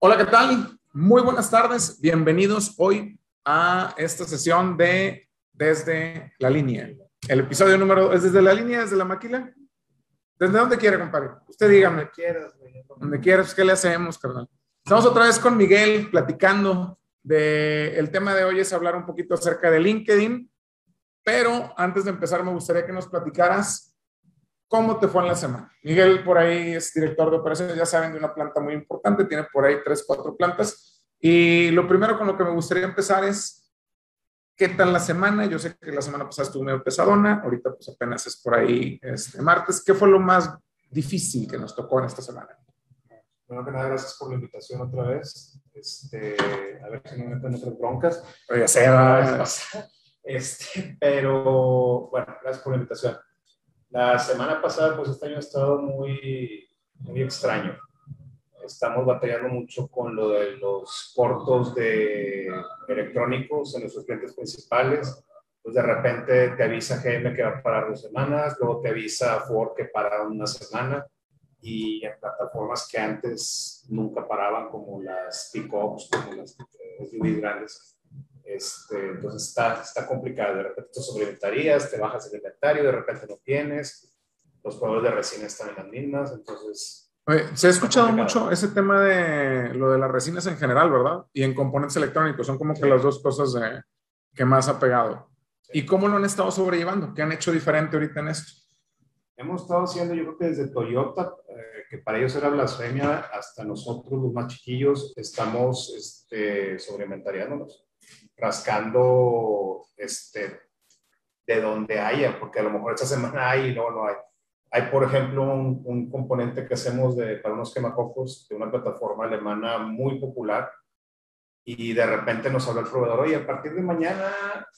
Hola, ¿qué tal? Muy buenas tardes. Bienvenidos hoy a esta sesión de Desde la Línea. El episodio número es desde la línea, desde la maquila. ¿Desde dónde quiere, compadre? Usted dígame. Donde quieras. Donde quieras, ¿qué le hacemos, carnal? Estamos otra vez con Miguel platicando de el tema de hoy es hablar un poquito acerca de LinkedIn, pero antes de empezar me gustaría que nos platicaras ¿Cómo te fue en la semana? Miguel por ahí es director de operaciones, ya saben, de una planta muy importante, tiene por ahí tres, cuatro plantas. Y lo primero con lo que me gustaría empezar es, ¿qué tal la semana? Yo sé que la semana pasada estuvo medio pesadona, ahorita pues apenas es por ahí este martes. ¿Qué fue lo más difícil que nos tocó en esta semana? Bueno, que nada, gracias por la invitación otra vez. Este, a ver si no me meten otras broncas. Oye, se va. Este, pero bueno, gracias por la invitación. La semana pasada, pues este año ha estado muy, muy extraño. Estamos batallando mucho con lo de los cortos de electrónicos en nuestros clientes principales. Pues de repente te avisa GM que va a parar dos semanas, luego te avisa Ford que para una semana y en plataformas que antes nunca paraban, como las pick-ups, como las SUVs grandes, este, entonces está, está complicado. De repente te sobreinventarías, te bajas el inventario, de repente no tienes. Los proveedores de resina están en las mismas, entonces. se ha escuchado mucho ese tema de lo de las resinas en general, ¿verdad? Y en componentes electrónicos, son como que las dos cosas que más ha pegado. ¿Y cómo lo han estado sobrellevando? ¿Qué han hecho diferente ahorita en esto? Hemos estado haciendo, yo creo que desde Toyota, eh, que para ellos era blasfemia, hasta nosotros, los más chiquillos, estamos este, sobreinventariándonos rascando este, de donde haya, porque a lo mejor esta semana hay y no, no hay. Hay, por ejemplo, un, un, componente que hacemos de, para unos quemacocos de una plataforma alemana muy popular y de repente nos habla el proveedor, oye, a partir de mañana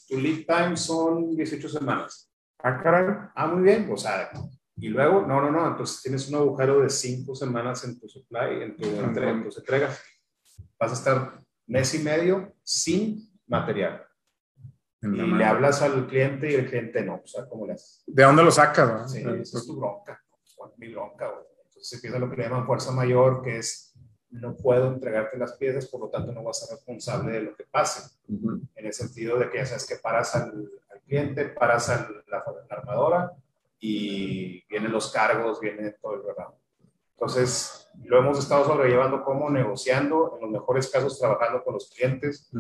tu lead time son 18 semanas. Ah, caray. Ah, muy bien. O sea, y luego, no, no, no, entonces tienes un agujero de 5 semanas en tu supply, en tu, en. Vas a estar mes y medio sin material. Y le hablas al cliente y el cliente no, o sea, ¿cómo le haces? ¿De dónde lo sacas? Sí, esa es tu bronca, mi bronca. Entonces empieza lo que le llaman fuerza mayor, que es no puedo entregarte las piezas, por lo tanto no vas a ser responsable de lo que pase. En el sentido de que ya sabes que paras al, cliente, paras a la, la, armadora y vienen los cargos, viene todo el programa. Entonces, lo hemos estado sobrellevando como negociando, en los mejores casos trabajando con los clientes.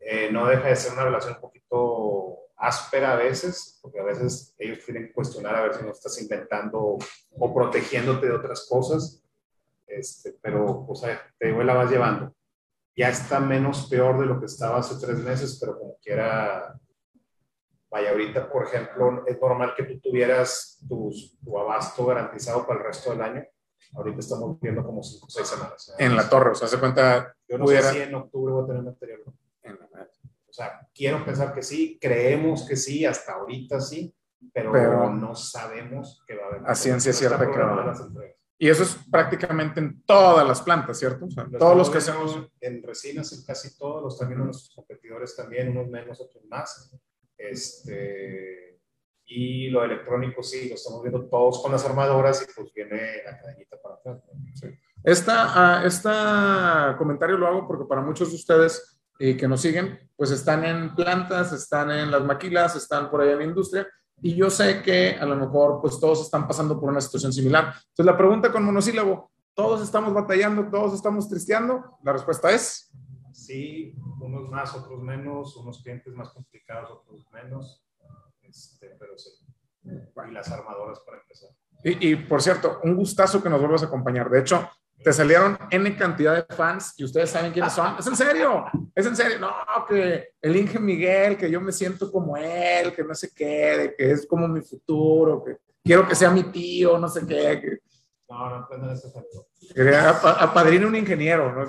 Eh, no deja de ser una relación un poquito áspera a veces, porque a veces ellos tienen que cuestionar a ver si no estás inventando o protegiéndote de otras cosas. Este, pero, o sea, te la vas llevando. Ya está menos peor de lo que estaba hace tres meses, pero como quiera, vaya, ahorita, por ejemplo, es normal que tú tuvieras tu, tu abasto garantizado para el resto del año Ahorita estamos viendo como 5 o 6 semanas. En la torre, o sea, se cuenta. Yo no sé si en octubre voy a tener material. O sea, quiero pensar que sí, creemos que sí, hasta ahorita sí, pero, no sabemos que va a haber. A ciencia cierta que va a haber. Y eso es prácticamente en todas las plantas, ¿cierto? O sea, todos los que hacemos. En resinas, en casi todos, los también nuestros competidores también, unos menos, otros más. Este y lo electrónico sí, lo estamos viendo todos con las armadoras y pues viene la cadenita para atrás. Sí. Esta, esta comentario lo hago porque para muchos de ustedes eh, que nos siguen, pues están en plantas, están en las maquilas, están por ahí en la industria y yo sé que a lo mejor pues todos están pasando por una situación similar. Entonces la pregunta con monosílabo, ¿todos estamos batallando, todos estamos tristeando? La respuesta es... Sí, unos más, otros menos, unos clientes más complicados, otros menos este, pero sí. Y las armadoras para empezar. Y, por cierto, un gustazo que nos vuelvas a acompañar. De hecho, te salieron N cantidad de fans y ustedes saben quiénes son. Es en serio, es en serio. No, que el Inge Miguel, que yo me siento como él, que no sé qué, que es como mi futuro, que quiero que sea mi tío, no sé qué. No, no aprendan ese Apadrino un ingeniero, ¿no?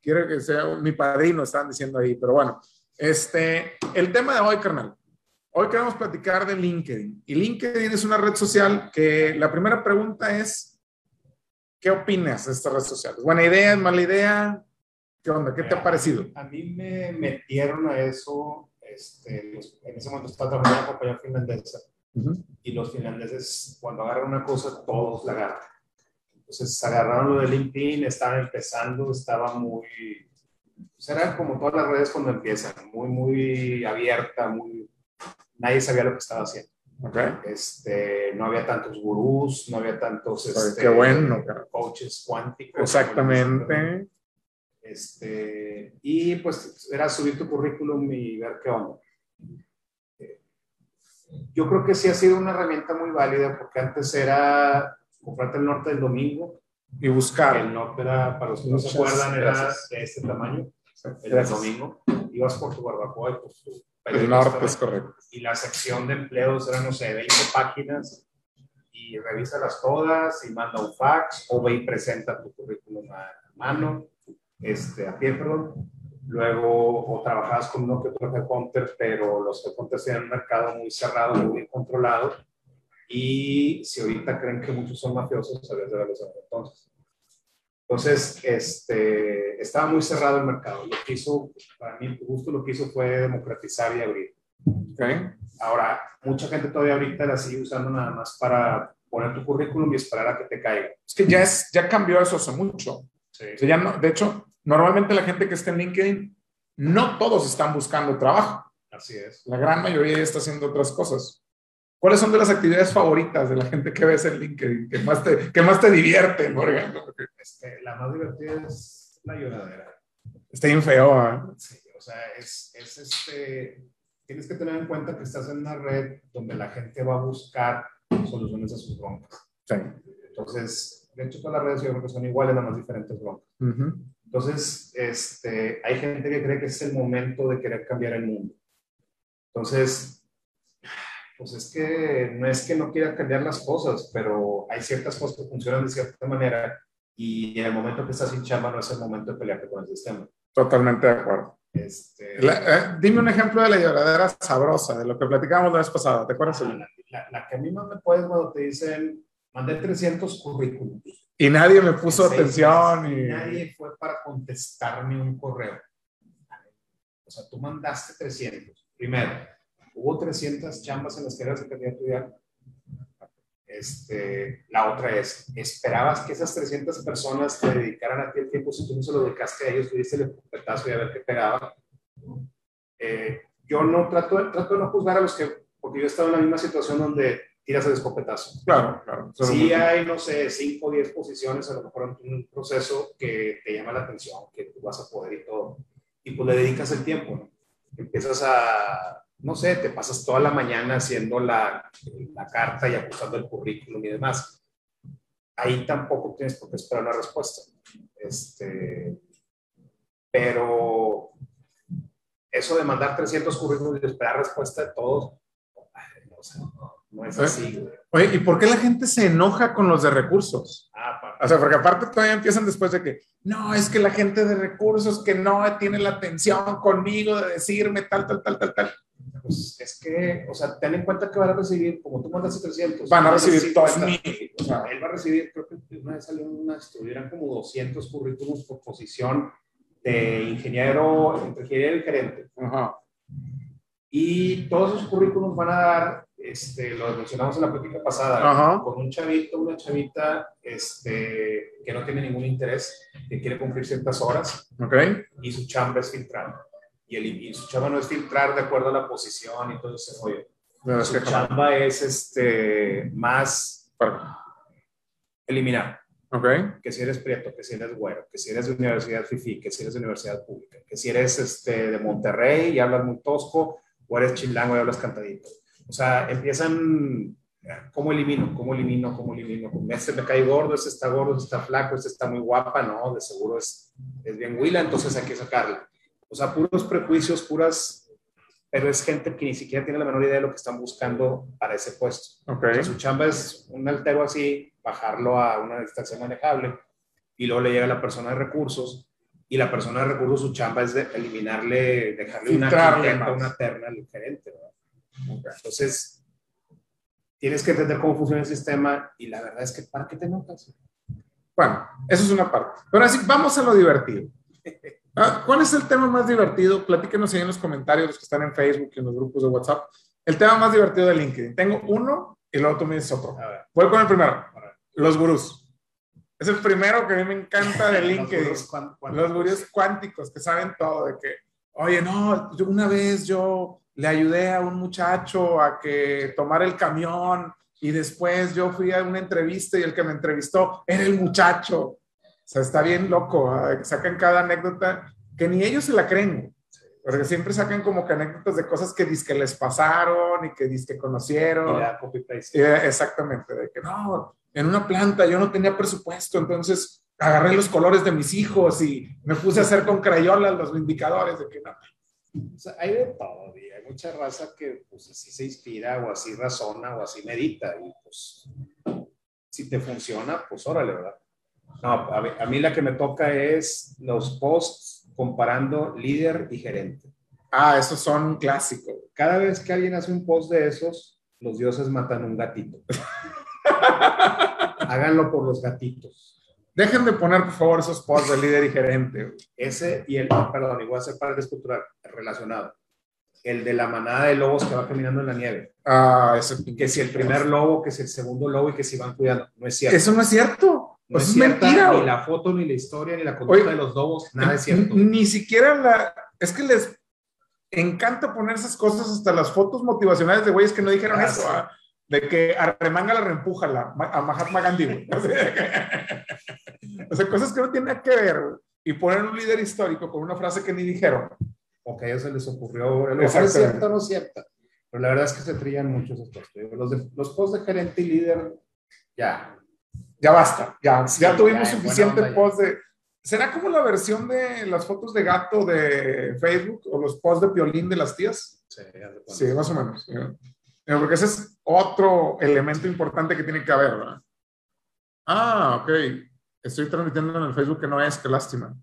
Quiero que sea mi padrino, están diciendo ahí, pero bueno. Este, el tema de hoy, carnal, Hoy queremos platicar de LinkedIn. Y LinkedIn es una red social que la primera pregunta es, ¿qué opinas de esta red social? ¿Buena idea? ¿Es mala idea? ¿Qué onda? ¿Qué te ha parecido? A mí me metieron a eso, este, en ese momento estaba trabajando en una compañía finlandesa y los finlandeses cuando agarran una cosa, todos la agarran. Entonces agarraron lo de LinkedIn, estaban empezando, estaba muy, pues era como todas las redes cuando empiezan, muy, muy abierta, muy, nadie sabía lo que estaba haciendo. Okay. Este, no había tantos gurús, no había tantos este, Qué bueno, coaches cuánticos. Exactamente. Este, y pues era subir tu currículum y ver qué onda. Yo creo que sí ha sido una herramienta muy válida porque antes era comprarte el norte del domingo. Y buscar. El norte era, para los que no se acuerdan, era de este tamaño. El domingo. Ibas por tu barbacoa y por tu el norte es correcto. Y la sección de empleos era, no sé, 20 páginas y revísalas todas y manda un fax o ve y presenta tu currículum a mano, este, a pie, perdón. Luego, o trabajabas con uno que otro headhunter, pero los headhunters tienen un mercado muy cerrado, muy controlado. Y si ahorita creen que muchos son mafiosos, sabías de verlos entonces. Entonces, este, estaba muy cerrado el mercado. Lo que hizo, para mí, justo lo que hizo fue democratizar y abrir. Okay. Ahora, mucha gente todavía ahorita la sigue usando nada más para poner tu currículum y esperar a que te caiga. Es que ya, es, ya cambió eso hace mucho. Sí. O sea, ya no, de hecho, normalmente la gente que está en LinkedIn, no todos están buscando trabajo. Así es. La gran mayoría ya está haciendo otras cosas. ¿Cuáles son de las actividades favoritas de la gente que ves en LinkedIn, que más te, que más te divierten, por ejemplo? Este, la más divertida es la lloradera. Está bien feo, ¿eh? Sí, o sea, es, es este, tienes que tener en cuenta que estás en una red donde la gente va a buscar soluciones a sus broncas. Sí. Entonces, de hecho, todas las redes yo creo que son iguales, nada más diferentes broncas. Ujú. Entonces, este, hay gente que cree que es el momento de querer cambiar el mundo. Entonces, pues es que no es que no quiera cambiar las cosas, pero hay ciertas cosas que funcionan de cierta manera y en el momento que estás sin chamba no es el momento de pelearte con el sistema. Totalmente de acuerdo. Este, La- eh, dime un ejemplo de la lloradera sabrosa, de lo que platicábamos la vez pasada. ¿Te acuerdas? la, la- la que a mí más me puede cuando te dicen, mandé 300 currículums. Y nadie me puso atención. meses, Y... Nadie fue para contestarme un correo. O sea, tú mandaste 300. Primero, hubo 300 chambas en las que eras el candidato. Este, la otra es, ¿esperabas que esas 300 personas te dedicaran a ti el tiempo si tú no se lo dedicaste a ellos, tuviste el petazo y a ver qué pegaba? Eh, yo no trato, de- trato de no juzgar a los que, porque yo he estado en la misma situación donde tiras el escopetazo. Claro, claro. Eso Sí hay, no sé, 5 o 10 posiciones a lo mejor en un proceso que te llama la atención, que tú vas a poder y todo. Y pues le dedicas el tiempo, ¿no? Empiezas a, no sé, te pasas toda la mañana haciendo la, la carta y ajustando el currículum y demás. Ahí tampoco tienes por qué esperar una respuesta. Este, pero eso de mandar 300 currículums y esperar respuesta de todos, no, o sea, no, no es así, güey. Oye, ¿y por qué la gente se enoja con los de recursos? Ah, O sea, porque aparte todavía empiezan después de que, no, es que la gente de recursos que no tiene la atención conmigo de decirme tal, tal, tal, tal, tal. Pues es que, o sea, ten en cuenta que van a recibir, como tú mandaste 300. Van a recibir 50. 2000. O sea, él va a recibir, creo que una vez salió una estudio, eran como 200 currículums por posición de ingeniero, entre ingeniero y gerente. Ajá. Y todos esos currículums van a dar, este, lo mencionamos en la plática pasada, Ajá. con un chavito, una chavita este, que no tiene ningún interés, que quiere cumplir ciertas horas Ok. y su chamba es filtrar. Y, el, y su chamba no es filtrar de acuerdo a la posición y todo ese rollo. No, Su jamás. chamba es este, más eliminar. Ok. Que si eres prieto, que si eres güero, que si eres de universidad FIFI, que si eres de universidad pública, que si eres este, de Monterrey y hablas muy tosco, o eres chilango y hablas cantadito. O sea, empiezan, ¿cómo elimino? ¿Cómo elimino? ¿Cómo elimino? Este me cae gordo, este está gordo, este está flaco, este está muy guapa, no, de seguro es, es bien huila, entonces hay que sacarla. O sea, puros prejuicios, puras, pero es gente que ni siquiera tiene la menor idea de lo que están buscando para ese puesto. Ok. O sea, su chamba es un altero así, bajarlo a una distancia manejable y luego le llega la persona de recursos y la persona de recursos su chamba es de eliminarle, dejarle una más. una terna al gerente. ¿verdad? Entonces, tienes que entender cómo funciona el sistema y la verdad es que ¿para qué te notas? Bueno, eso es una parte. Pero así, vamos a lo divertido. Ah, ¿Cuál es el tema más divertido? Platíquenos ahí en los comentarios, los que están en Facebook y en los grupos de WhatsApp. El tema más divertido de LinkedIn. Tengo uno y luego tú me dices otro. A ver, Voy con el primero. Los gurús. Es el primero que a mí me encanta de LinkedIn. los gurús cuánticos que saben todo de que, oye, no, yo una vez yo le ayudé a un muchacho a que tomara el camión y después yo fui a una entrevista y el que me entrevistó era el muchacho. O sea, está bien loco. ¿eh? Sacan cada anécdota que ni ellos se la creen. Porque siempre sacan como que anécdotas de cosas que que les pasaron y que que conocieron. Y copy paste. Exactamente, de que no, en una planta yo no tenía presupuesto, entonces agarré los colores de mis hijos y me puse a hacer con crayolas los indicadores de que no. O sea, hay de todo, hay mucha raza que pues así se inspira o así razona o así medita y pues si te funciona, pues órale, ¿verdad? No, a mí la que me toca es los posts comparando líder y gerente. Ah, esos son clásicos. Cada vez que alguien hace un post de esos, los dioses matan un gatito. Háganlo por los gatitos. Dejen de poner, por favor, esos posts de líder y gerente. Ese y el, perdón, igual a hacer para estructural, relacionado. El de la manada de lobos que va caminando en la nieve. Ah, ese. Que si el primer lobo, que si el segundo lobo y que si van cuidando. No es cierto. Eso no es cierto. No es, mentira. Ni la foto, ni la historia, ni la conducta de los lobos, nada es cierto. Ni siquiera la. Es que les encanta poner esas cosas, hasta las fotos motivacionales de güeyes que no dijeron ah, eso. ¿ah? de que arremanga la reempújala a Mahatma Gandhi. o sea, cosas que no tienen que ver. Y poner un líder histórico con una frase que ni dijeron. O que a ellos se les ocurrió. ¿Es cierto o no es cierto? Pero la verdad es que se trillan muchos estos. Los, los posts de gerente y líder, ya, ya basta, ya, ya tuvimos suficiente post de... ¿Será como la versión de las fotos de gato de Facebook o los posts de piolín de las tías? Sí, sí más o menos. Porque ese es otro elemento importante que tiene que haber, ¿verdad? Ah, ok. Estoy transmitiendo en el Facebook que no es, qué lástima.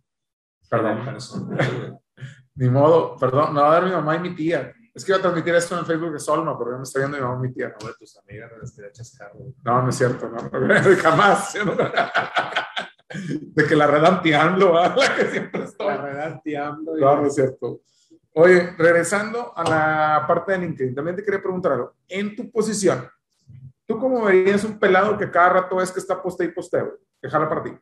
Perdón. Ni modo, perdón, me va a dar mi mamá y mi tía. Es que iba a transmitir esto en el Facebook de Solma, pero me está viendo mi mamá mi tía. No, de tus amigas no les No, no es cierto, no. Jamás. De que la redanteando, la que siempre estoy. La redanteando. No, no es cierto. Oye, regresando a la parte de LinkedIn, también te quería preguntar algo. En tu posición, ¿tú cómo verías un pelado que cada rato es que está poste y posteo? Que jala para ti.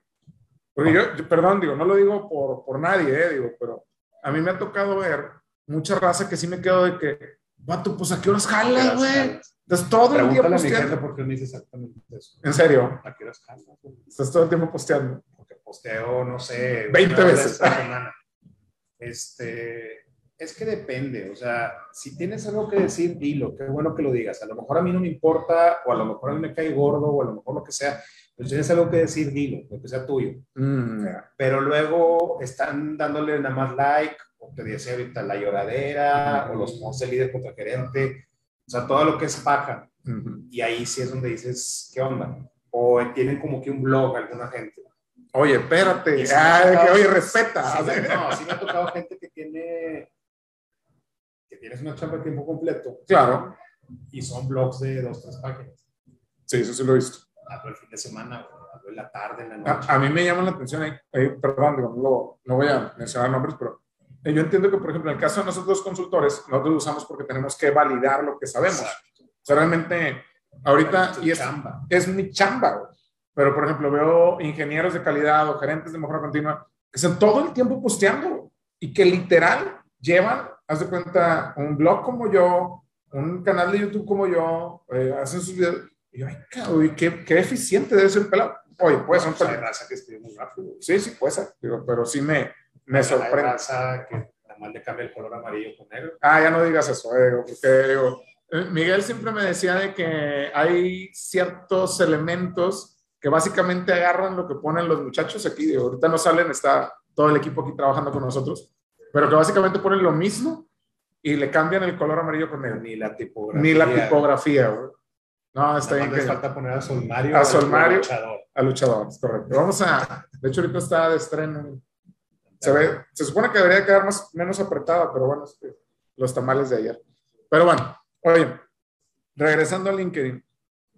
Porque yo, perdón, digo, no lo digo por, por nadie, eh, digo, pero a mí me ha tocado ver mucha raza que sí me quedo de que, vato, pues a qué horas jalas, güey. Entonces todo el día posteando. porque me dice exactamente eso. ¿En serio? ¿A qué horas jalas? Estás todo el tiempo posteando. Porque posteo, no sé. 20 veces. semana. Este, es que depende, o sea, si tienes algo que decir, dilo, qué bueno que lo digas. A lo mejor a mí no me importa, o a lo mejor a mí me cae gordo, o a lo mejor lo que sea, pero si tienes algo que decir, dilo, lo que sea tuyo. Mm. Pero luego están dándole nada más like, o te decía ahorita la lloradera, o los posts de líder contra gerente, o sea, todo lo que es paja. Y ahí sí es donde dices, ¿qué onda? O tienen como que un blog alguna gente. Oye, espérate, oye, respeta. no, sí me ha tocado gente que tiene, que tienes una chamba de tiempo completo. Claro. Y son blogs de dos, tres páginas. Sí, eso sí lo he visto. Hablo el fin de semana, hablo en la tarde, en la noche. A, mí me llama la atención ahí, perdón, digo, no voy a mencionar nombres, pero yo entiendo que, por ejemplo, en el caso de nosotros consultores, nosotros lo usamos porque tenemos que validar lo que sabemos. O sea, realmente, ahorita, y es, chamba. es mi chamba, pero por ejemplo, veo ingenieros de calidad o gerentes de mejora continua que están todo el tiempo posteando y que literal llevan, haz de cuenta, un blog como yo, un canal de YouTube como yo, eh, hacen sus videos. Y yo, ay, qué, qué eficiente debe ser el pelado. Oye, puede ser un pelado. que escribe muy rápido. Sí, sí, puede ser, pero sí me, me sorprende. Raza que mal le cambia el color amarillo con negro. Ah, ya no digas eso, eh, porque eh, Miguel siempre me decía de que hay ciertos elementos que básicamente agarran lo que ponen los muchachos aquí. ahorita no salen, está todo el equipo aquí trabajando con nosotros, pero que básicamente ponen lo mismo y le cambian el color amarillo con negro. Ni la tipografía. Ni la tipografía, No, está bien. Que... falta poner a Sol Mario. A Sol Mario. Luchador. A luchador, es correcto. Vamos a. De hecho, ahorita está de estreno se, ve, se supone que debería quedar más, menos apretada, pero bueno, los tamales de ayer. Pero bueno, oye, regresando a LinkedIn,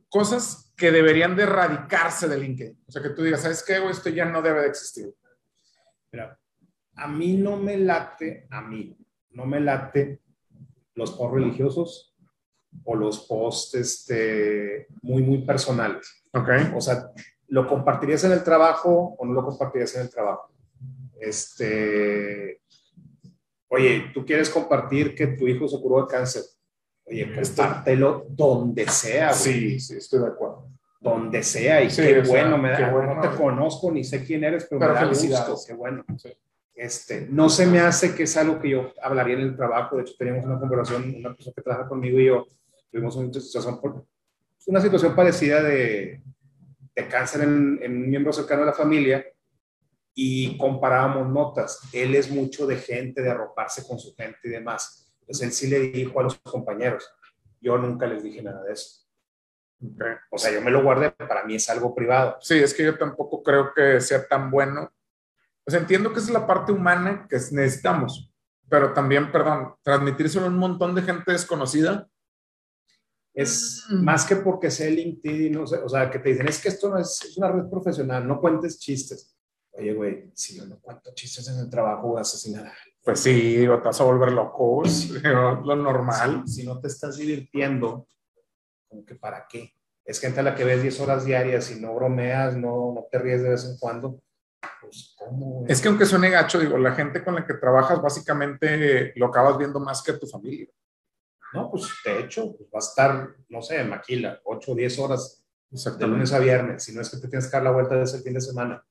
cosas que deberían de erradicarse de LinkedIn. O sea, que tú digas, ¿sabes qué? Esto ya no debe de existir. Mira, a mí no me late, a mí, no me late los posts religiosos o los posts este, muy, muy personales. Ok. O sea, ¿lo compartirías en el trabajo o no lo compartirías en el trabajo? Este, oye, tú quieres compartir que tu hijo se curó de cáncer. Oye, compártelo donde sea. Güey. Sí, sí, estoy de acuerdo. Donde sea y Sí, qué o sea, bueno, me da, qué bueno. no te conozco ni sé quién eres, pero, Pero me da gusto, qué bueno. Sí. Este, no se me hace que es algo que yo hablaría en el trabajo. De hecho, teníamos una conversación, una persona que trabaja conmigo y yo tuvimos una situación, por- una situación parecida de, de cáncer en, en un miembro cercano de la familia y comparábamos notas. Él es mucho de gente, de arroparse con su gente y demás. Entonces, él sí le dijo a los compañeros. Yo nunca les dije nada de eso. Ok. O sea, yo me lo guardé, para mí es algo privado. Sí, es que yo tampoco creo que sea tan bueno. Sea, entiendo que es la parte humana que necesitamos, pero también, perdón, transmitírselo a un montón de gente desconocida. Es Mm. más que porque sea LinkedIn, no sé, o sea, que te dicen, es que esto no es, es una red profesional, no cuentes chistes. Oye, güey, si yo no cuento chistes en el trabajo, voy a asesinar a alguien. Pues sí, digo, te vas a volver loco, lo normal. Si, si no te estás divirtiendo, como que para qué? Es gente a la que ves 10 horas diarias y no bromeas, no, no te ríes de vez en cuando. Pues, ¿cómo? Es que aunque suene gacho, digo, la gente con la que trabajas básicamente lo acabas viendo más que tu familia. No, pues de hecho, pues, va a estar, no sé, en maquila, 8 o 10 horas de lunes a viernes. Si no es que te tienes que dar la vuelta de ese fin de semana.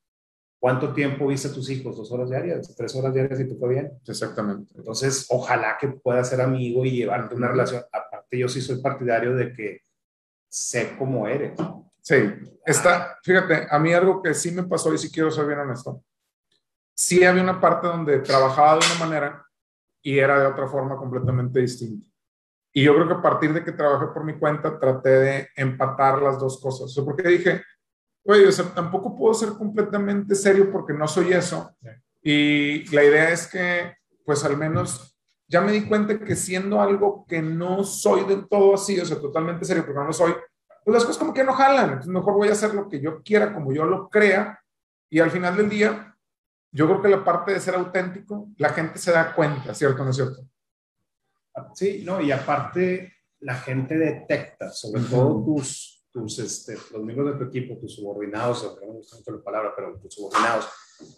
¿Cuánto tiempo viste a tus hijos? ¿Dos horas diarias? ¿Tres horas diarias y te fue bien? Exactamente. Entonces, ojalá que puedas ser amigo y llevarte una relación. Aparte, yo sí soy partidario de que sé cómo eres. Sí, está, fíjate, a mí algo que sí me pasó y sí quiero ser bien honesto. Sí había una parte donde trabajaba de una manera y era de otra forma completamente distinta. Y yo creo que a partir de que trabajé por mi cuenta traté de empatar las dos cosas. O sea, porque dije, oye, o sea, tampoco puedo ser completamente serio porque no soy eso. Y la idea es que, pues al menos, ya me di cuenta que siendo algo que no soy del todo así, o sea, totalmente serio, porque no lo soy, pues las cosas como que no jalan. Entonces, mejor voy a hacer lo que yo quiera, como yo lo crea. Y al final del día, yo creo que la parte de ser auténtico, la gente se da cuenta, ¿cierto o no es cierto? Sí, no, y aparte, la gente detecta, sobre Ujú. todo tus, tus este, los miembros de tu equipo, tus subordinados, no me gusta mucho la palabra, pero tus subordinados,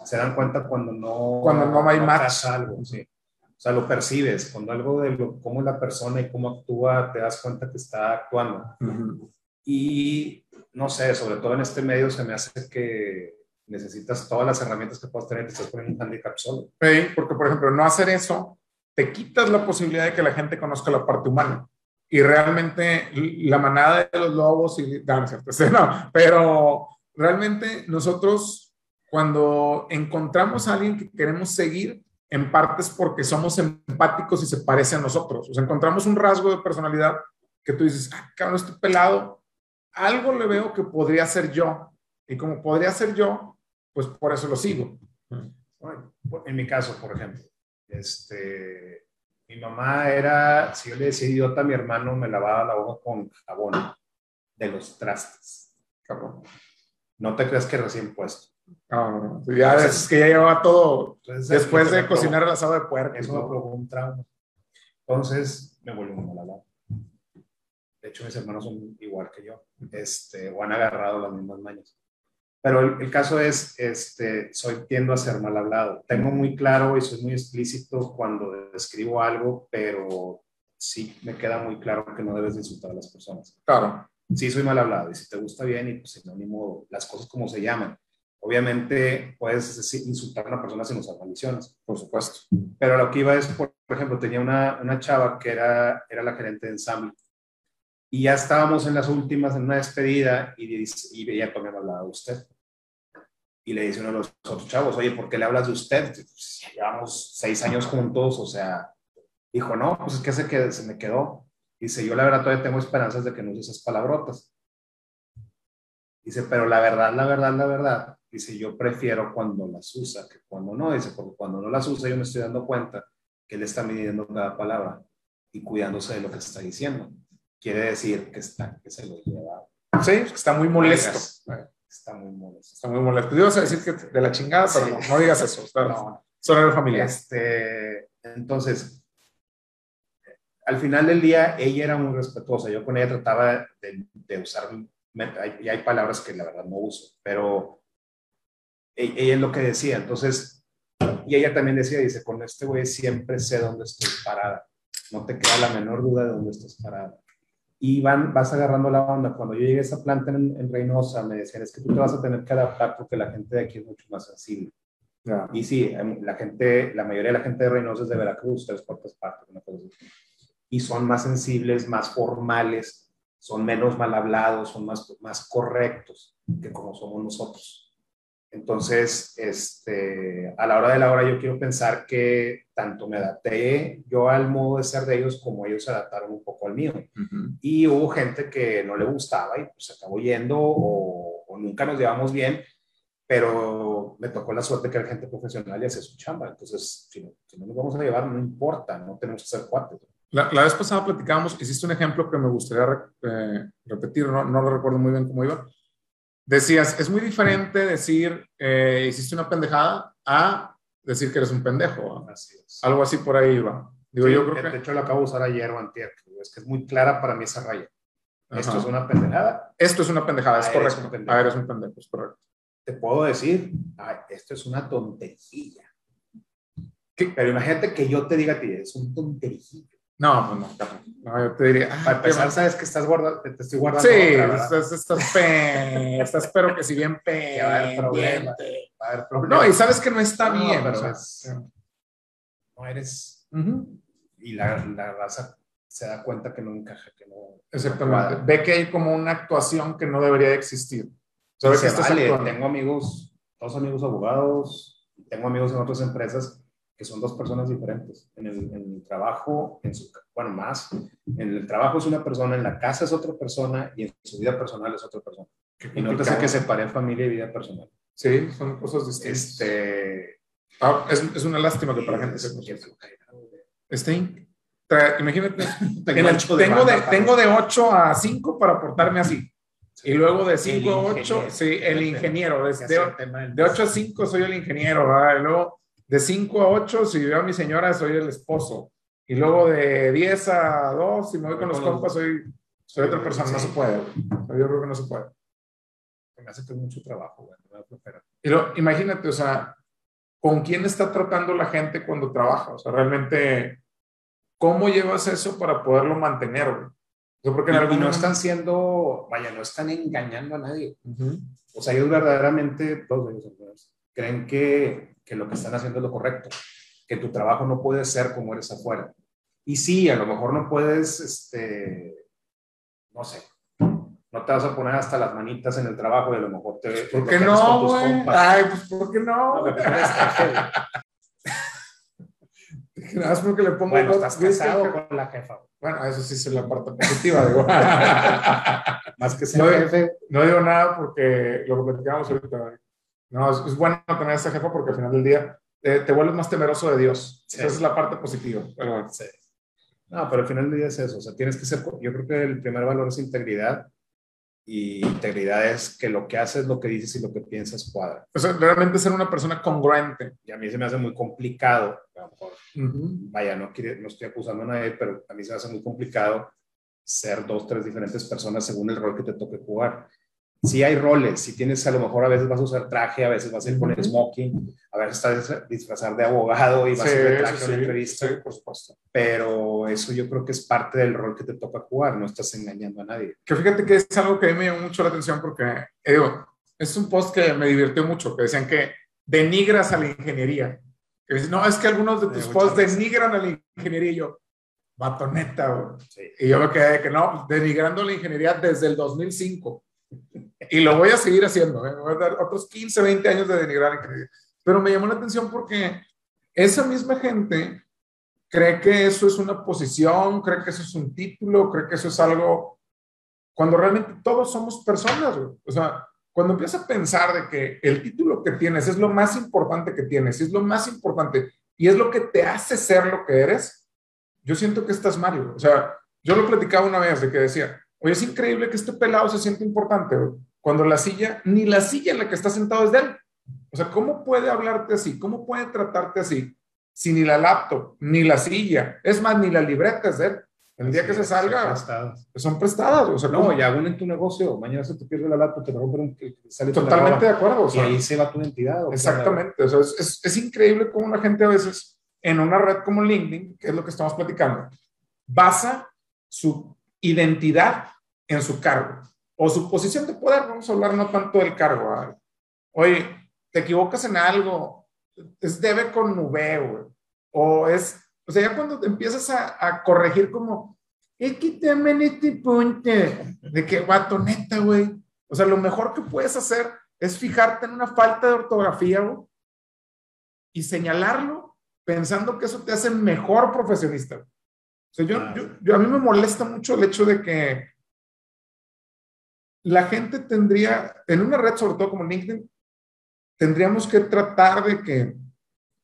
se dan cuenta cuando no, Cuando no hay match. pasa algo, sí. O sea, lo percibes, cuando algo de lo, cómo es la persona y cómo actúa, te das cuenta que está actuando. Y no sé, sobre todo en este medio se me hace que necesitas todas las herramientas que puedas tener, te estás poniendo un handicap solo. Sí, porque, por ejemplo, no hacer eso, te quitas la posibilidad de que la gente conozca la parte humana. Y realmente la manada de los lobos y... No, no es cierto, sí, no, pero realmente nosotros cuando encontramos a alguien que queremos seguir, en parte es porque somos empáticos y se parece a nosotros. O sea, encontramos un rasgo de personalidad que tú dices, ah, cabrón, estoy pelado, algo le veo que podría ser yo. Y como podría ser yo, pues por eso lo sigo. Bueno, en mi caso, por ejemplo, este, mi mamá era, si yo le decía idiota a mi hermano, me lavaba la boca con jabón de los trastes. Cabrón. No te creas que recién puesto. No, no, no. Ya es que ya llevaba todo Entonces, después de cocinar el asado de puerco. Eso me provocó un trauma. Entonces me volvió muy mal hablado. De hecho, mis hermanos son igual que yo, este, o han agarrado las mismas mañas. Pero el, el caso es, este, soy tiendo a ser mal hablado. Tengo muy claro y soy muy explícito cuando describo algo, pero sí me queda muy claro que no debes de insultar a las personas. Claro. Sí, soy mal hablado y si te gusta bien y pues sinónimo, las cosas como se llaman. Obviamente puedes decir- insultar a una persona sin usar maldiciones. Por supuesto. Pero lo que iba es, por, por ejemplo, tenía una, una chava que era, era la gerente de ensamble. Y ya estábamos en las últimas, en una despedida, y, dice- y ella también hablaba de usted. Y le dice uno de los otros chavos, oye, ¿por qué le hablas de usted? Pues, llevamos seis años juntos, o sea, dijo, no, pues es que se, que se me quedó. Dice, yo la verdad todavía tengo esperanzas de que no uses esas palabrotas. Dice, pero la verdad, la verdad, la verdad, dice, yo prefiero cuando las usa que cuando no. Dice, porque cuando no las usa yo me estoy dando cuenta que él está midiendo cada palabra y cuidándose de lo que está diciendo. Quiere decir que está, que se lo lleva. Sí, está muy molesto. Está muy molesto. Está muy molesto. Ibas a decir que de la chingada, pero no, no digas eso. Está, No, Son de familia. Este, entonces, al final del día, ella era muy respetuosa. Yo con ella trataba de, de usar y hay palabras que la verdad no uso, pero e, ella es lo que decía, entonces, y ella también decía, dice, con este güey siempre sé dónde estoy parada, no te queda la menor duda de dónde estás parada. Y van, vas agarrando la onda. Cuando yo llegué a esa planta en, Reynosa, me decían, es que tú te vas a tener que adaptar porque la gente de aquí es mucho más sensible. Y sí, em, la gente, la mayoría de la gente de Reynosa es de Veracruz, tres cuartas partes, una cosa así. Y son más sensibles, más formales, son menos mal hablados, son más, más correctos que como somos nosotros. Entonces, este, a la hora de la hora yo quiero pensar que tanto me adapté yo al modo de ser de ellos como ellos se adaptaron un poco al mío. Y hubo gente que no le gustaba y pues acabó yendo o, nunca nos llevamos bien, pero me tocó la suerte que era gente profesional y hace su chamba. Entonces, si no, nos vamos a llevar, no importa, no tenemos que ser cuates. La, vez pasada platicábamos, hiciste un ejemplo que me gustaría eh, repetir, no, no lo recuerdo muy bien cómo iba, Decías, es muy diferente decir, eh, hiciste una pendejada, a decir que eres un pendejo. Así es. Algo así por ahí va. Digo, yo creo que... De hecho, lo acabo de usar ayer o antier. Es que es muy clara para mí esa raya. Esto es una pendejada. Esto es una pendejada, es ah, correcto. A ver, es un pendejo, es correcto. Te puedo decir, esto es una tontería. Pero imagínate que yo te diga a ti, es un tonterillo. No, pues no, no, yo te diría. Ah, Para empezar, sabes que estás guardando, te estoy guardando. Sí, estás, estás, pe, estás, pero que si bien pendiente. No, y sabes que no está bien. Pero no eres. Y la, la, raza se da cuenta que no encaja, que no. Exactamente. Ve que hay como una actuación que no debería de existir. Sabes que vale, tengo amigos, dos amigos abogados, tengo amigos en otras empresas que son dos personas diferentes. En el, en el, trabajo, en su, bueno, más, en el trabajo es una persona, en la casa es otra persona y en su vida personal es otra persona. Y no te sé que separé familia y vida personal. Sí, son cosas distintas. Este, ah, es, es, una lástima que para gente se Este, imagínate, tengo, de, tengo de 8 a 5 para portarme así. Y luego de 5 a 8, sí, el ingeniero. De, de, de, 8 a 5 soy el ingeniero, ¿verdad? Y luego de 5 a 8, si veo a mi señora, soy el esposo. Y luego de 10 a 2, si me voy con los compas, soy, soy otra persona. No se puede. Yo creo que no se puede. Me hace que mucho trabajo, Y imagínate, o sea, ¿con quién está tratando la gente cuando trabaja? O sea, realmente, ¿cómo llevas eso para poderlo mantener? Yo porque y, no están siendo, vaya, no están engañando a nadie. O sea, ellos verdaderamente, todos ellos creen que que lo que están haciendo es lo correcto, que tu trabajo no puede ser como eres afuera. Y sí, a lo mejor no puedes, este, no sé, no te vas a poner hasta las manitas en el trabajo y a lo mejor te... ¿Por qué no, güey? Ay, pues ¿por qué no? no es porque le pongo... Bueno, estás casado con la jefa. Bueno, eso sí es la parte positiva, digo. Más que ser jefe. No digo nada porque lo platicamos ahorita, no, es, bueno tener a ese jefe porque al final del día te, vuelves más temeroso de Dios. Esa es la parte positiva. Pero Sí. No, pero al final del día es eso. O sea, tienes que ser. Yo creo que el primer valor es integridad. Y integridad es que lo que haces, lo que dices y lo que piensas cuadra. O sea, realmente ser una persona congruente. Y a mí se me hace muy complicado. Vaya, no, no estoy acusando a nadie, pero a mí se me hace muy complicado ser dos, tres diferentes personas según el rol que te toque jugar si hay roles, si tienes a lo mejor a veces vas a usar traje, a veces vas a ir con el smoking, a veces estás disfrazar de abogado y vas a ir traje a una entrevista. por supuesto. Pero eso yo creo que es parte del rol que te toca jugar, no estás engañando a nadie. Que fíjate que es algo que a mí me llamó mucho la atención porque, eh, digo, es un post que me divirtió mucho, que decían que denigras a la ingeniería. Que no, es que algunos de tus posts denigran a la ingeniería y yo, batoneta, Y yo me quedé que no, denigrando la ingeniería desde el 2005 y lo voy a seguir haciendo, ¿eh? voy a dar otros 15, 20 años de denigrar. Pero me llamó la atención porque esa misma gente cree que eso es una posición, cree que eso es un título, cree que eso es algo, cuando realmente todos somos personas. O sea, cuando empiezas a pensar de que el título que tienes es lo más importante que tienes, es lo más importante y es lo que te hace ser lo que eres, yo siento que estás mal. O sea, yo lo platicaba una vez de que decía, Oye, es increíble que este pelado se siente importante, cuando la silla, ni la silla en la que está sentado es de él. O sea, ¿cómo puede hablarte así? ¿Cómo puede tratarte así? Si ni la laptop, ni la silla, es más, ni la libreta es de él. El día que se salga, Son prestadas. son prestadas. O sea, No, ¿cómo? ya uno en tu negocio, mañana se te pierde la laptop, te rompen un, sale totalmente de acuerdo. O y ahí se va tu identidad. o exactamente. O sea, es, es, es increíble cómo la gente a veces en una red como LinkedIn, que es lo que estamos platicando, basa su identidad en su cargo o su posición de poder. Vamos a hablar no tanto del cargo. ¿vale? Oye, te equivocas en algo, es debe con V, güey. O es, o sea, ya cuando te empiezas a, a corregir como, es que también este punto, de que, vato, neta, güey. O sea, lo mejor que puedes hacer es fijarte en una falta de ortografía, güey, y señalarlo pensando que eso te hace mejor profesionista. O sea, yo, yo- a mí me molesta mucho el hecho de que la gente tendría, en una red, sobre todo como LinkedIn, tendríamos que tratar de que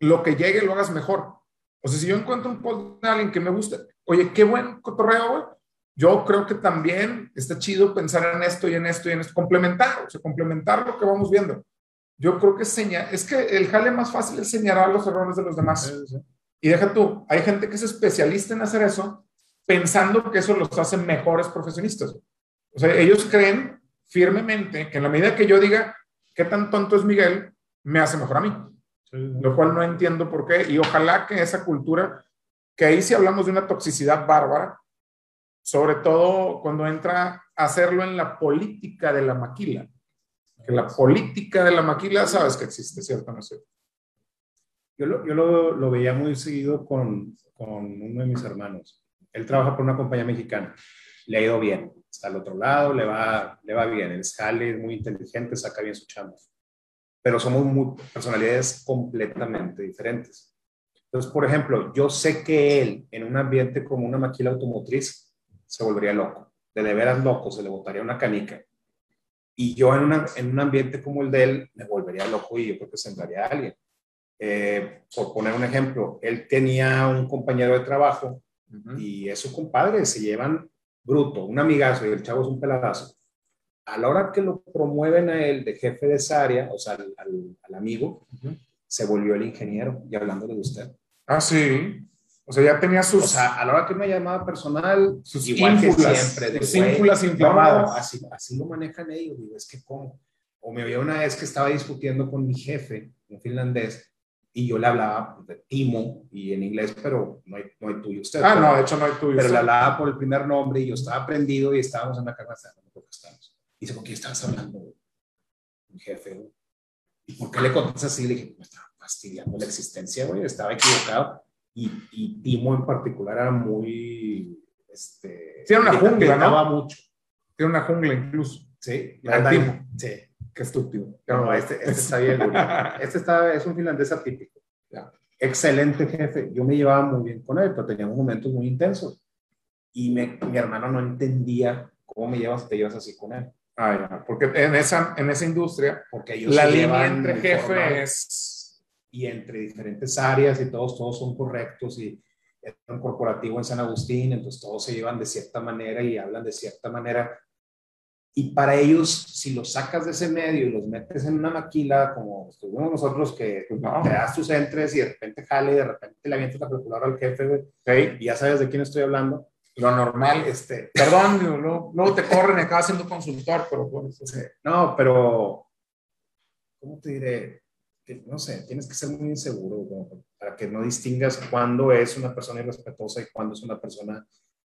lo que llegue lo hagas mejor. O sea, si yo encuentro un post de alguien que me gusta, oye, qué buen cotorreo, güey. Yo creo que también está chido pensar en esto y en esto y en esto, complementar, o sea, complementar lo que vamos viendo. Yo creo que seña, es que el jale más fácil es señalar los errores de los demás. Sí, sí. Y deja tú, hay gente que es especialista en hacer eso, pensando que eso los hace mejores profesionistas. O sea, ellos creen firmemente que en la medida que yo diga qué tan tonto es Miguel, me hace mejor a mí. Sí. Lo cual no entiendo por qué. Y ojalá que esa cultura, que ahí sí hablamos de una toxicidad bárbara, sobre todo cuando entra a hacerlo en la política de la maquila. Que la política de la maquila, sabes que existe, ¿cierto? No sé. Yo, lo, yo lo, lo veía muy seguido con, con uno de mis hermanos. Él trabaja por una compañía mexicana. Le ha ido bien. Está al otro lado, le va, le va bien. Él sale, es muy inteligente, saca bien su chamba. Pero somos muy, personalidades completamente diferentes. Entonces, por ejemplo, yo sé que él, en un ambiente como una maquila automotriz, se volvería loco. De de veras loco, se le botaría una canica. Y yo en, una, en un ambiente como el de él, me volvería loco y yo creo que sembraría a alguien. Eh, por poner un ejemplo, él tenía un compañero de trabajo y es su compadre, se llevan bruto, un amigazo y el chavo es un peladazo. A la hora que lo promueven a él de jefe de esa área, o sea, al, al- al amigo, se volvió el ingeniero y hablándole de usted. Ah, sí. O sea, ya tenía sus, O sea, a la hora que una llamada personal, sus igual que ínfulas, siempre, de sus ínfulas no, inflamadas. así, así lo manejan ellos, digo, es que cómo. O me había una vez que estaba discutiendo con mi jefe, un finlandés, y yo le hablaba de Timo y en inglés, pero no hay, no hay tú y usted. Ah, pero- no, de hecho no hay tuyo. pero le hablaba por el primer nombre y yo estaba prendido y estábamos en la no que estábamos. Y dice, ¿con quién estabas hablando? güey?" Mi jefe, güey. ¿Y por qué le contestas así? Le dije, me estaba fastidiando la existencia, güey, estaba equivocado. Y, y Timo en particular era muy, este... Sí, era una jungla, ¿no? mucho. Tiene una jungla incluso. Sí, La Timo. Sí. Qué estúpido. No, este, este está bien. Este está, es un finlandés atípico. Ya. Excelente jefe. Yo me llevaba muy bien con él, pero teníamos momentos muy intensos. Y me- mi hermano no entendía cómo me llevas, te llevas así con él. Ah, ya. Porque en esa, en esa industria, Porque ellos la línea entre jefes. y entre diferentes áreas y todos, todos son correctos y es un corporativo en San Agustín, entonces todos se llevan de cierta manera y hablan de cierta manera. Y para ellos, si los sacas de ese medio y los metes en una maquila, como estuvimos nosotros, que Pues no. te das tus entres y de repente jale y de repente le avientas la calculadora al jefe, güey, Sí, y ya sabes de quién estoy hablando. lo normal. Este, Perdón, luego, luego te corren y acabas siendo consultor, pero sí. no, pero, ¿cómo te diré? Que, no sé, tienes que ser muy inseguro güey, para que no distingas cuándo es una persona irrespetuosa y cuándo es una persona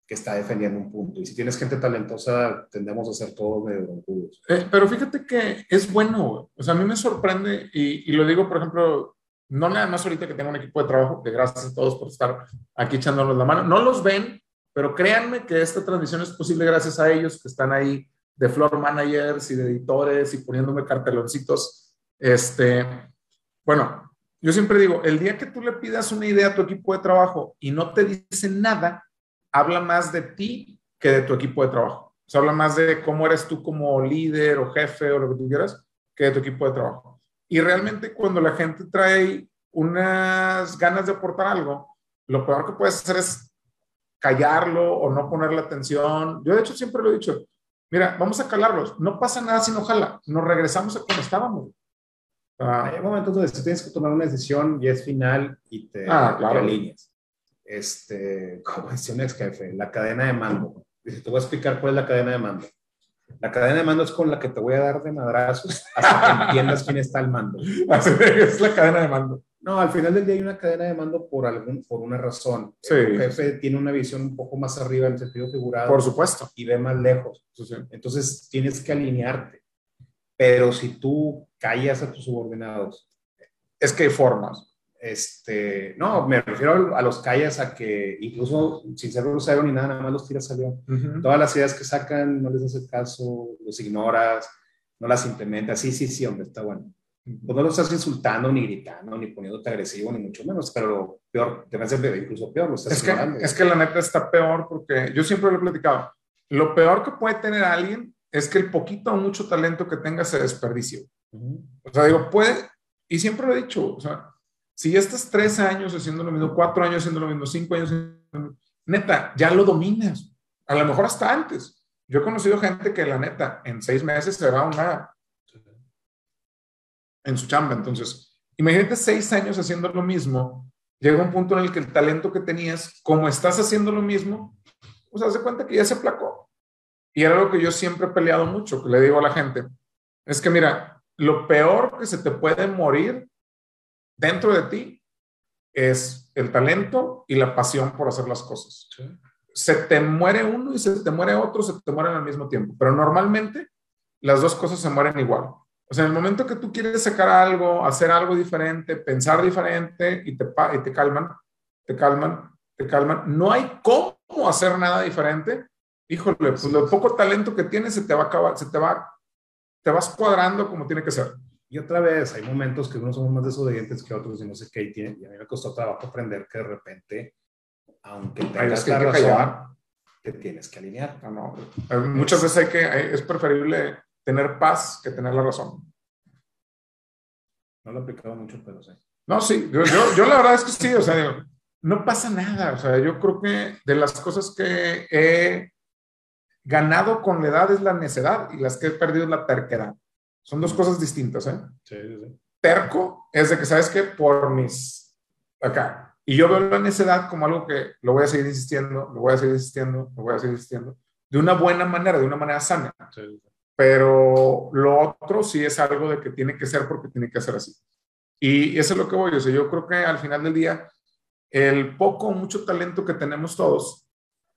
que está defendiendo un punto. Y si tienes gente talentosa, tendemos a ser todos medio broncudos. Eh, pero fíjate que es bueno. O sea, a mí me sorprende y, y lo digo, por ejemplo, no nada más ahorita que tengo un equipo de trabajo, que gracias a todos por estar aquí echándonos la mano. No los ven, pero créanme que esta transmisión es posible gracias a ellos que están ahí de floor managers y de editores y poniéndome carteloncitos. Este, bueno, yo siempre digo, el día que tú le pidas una idea a tu equipo de trabajo y no te dicen nada, habla más de ti que de tu equipo de trabajo. O sea, habla más de cómo eres tú como líder o jefe o lo que tú quieras que de tu equipo de trabajo. Y realmente cuando la gente trae unas ganas de aportar algo, lo peor que puedes hacer es callarlo o no ponerle atención. Yo de hecho siempre lo he dicho, mira, vamos a calarlos, no pasa nada si no jala, nos regresamos a como estábamos. Ah, Hay momentos donde tú tienes que tomar una decisión y es final y te, Ah, te claro. alineas. Este, como decía un ex jefe, la cadena de mando. Dice, te voy a explicar cuál es la cadena de mando. La cadena de mando es con la que te voy a dar de madrazos hasta que entiendas quién está al mando. es la cadena de mando. No, al final del día hay una cadena de mando por, algún, por una razón. Sí. El jefe tiene una visión un poco más arriba en el sentido figurado. Por supuesto. Y ve más lejos. Sí, sí. Entonces tienes que alinearte. Pero si tú callas a tus subordinados, Es que hay formas. Este, no, me refiero a los callas a que incluso sin ser grosero ni nada, nada más los tiras al león. Ujú. Todas las ideas que sacan no les haces caso, los ignoras, no las implementas. Sí, sí, sí, hombre, está bueno. Pues no lo estás insultando, ni gritando, ni poniéndote agresivo, ni mucho menos, pero peor, te vas a hacer incluso peor, estás Es que, es que la neta está peor porque yo siempre lo he platicado. Lo peor que puede tener alguien es que el poquito o mucho talento que tenga se desperdicie. Ujú. O sea, digo, puede, y siempre lo he dicho, o sea, si ya estás tres años haciendo lo mismo, cuatro años haciendo lo mismo, cinco años haciendo lo neta, ya lo dominas. A lo mejor hasta antes. Yo he conocido gente que la neta, en seis meses se va una en su chamba. Entonces, imagínate seis años haciendo lo mismo, llega un punto en el que el talento que tenías, como estás haciendo lo mismo, pues haz de cuenta que ya se aplacó. Y era lo que yo siempre he peleado mucho, que le digo a la gente, es que mira, lo peor que se te puede morir dentro de ti es el talento y la pasión por hacer las cosas. Se te muere uno y se te muere otro, se te mueren al mismo tiempo, pero normalmente las dos cosas se mueren igual. O sea, en el momento que tú quieres sacar algo, hacer algo diferente, pensar diferente y te, y te calman, te calman, te calman, no hay cómo hacer nada diferente. Híjole, pues lo poco talento que tienes se te va a acabar, se te va, te vas cuadrando como tiene que ser. Y otra vez, hay momentos que unos somos más desobedientes que otros y no sé qué, y, tiene- y a mí me costó trabajo aprender que de repente, aunque tengas que la razón, callar. te tienes que alinear. No, no. Eh, Muchas veces hay que, hay- es preferible tener paz que tener la razón. No lo he aplicado mucho, pero sí. No, sí, yo, yo, yo la verdad es que sí, o sea, no pasa nada, o sea, yo creo que de las cosas que he ganado con la edad es la necedad y las que he perdido es la terquedad. Son dos cosas distintas, ¿eh? Sí, sí, sí. Terco es de que, ¿sabes qué? Por mis, acá. Y yo veo la necedad como algo que lo voy a seguir insistiendo, lo voy a seguir insistiendo, lo voy a seguir insistiendo, de una buena manera, de una manera sana. Sí, pero lo otro sí es algo de que tiene que ser porque tiene que ser así. Y eso es lo que voy, o sea, yo creo que al final del día, el poco o mucho talento que tenemos todos,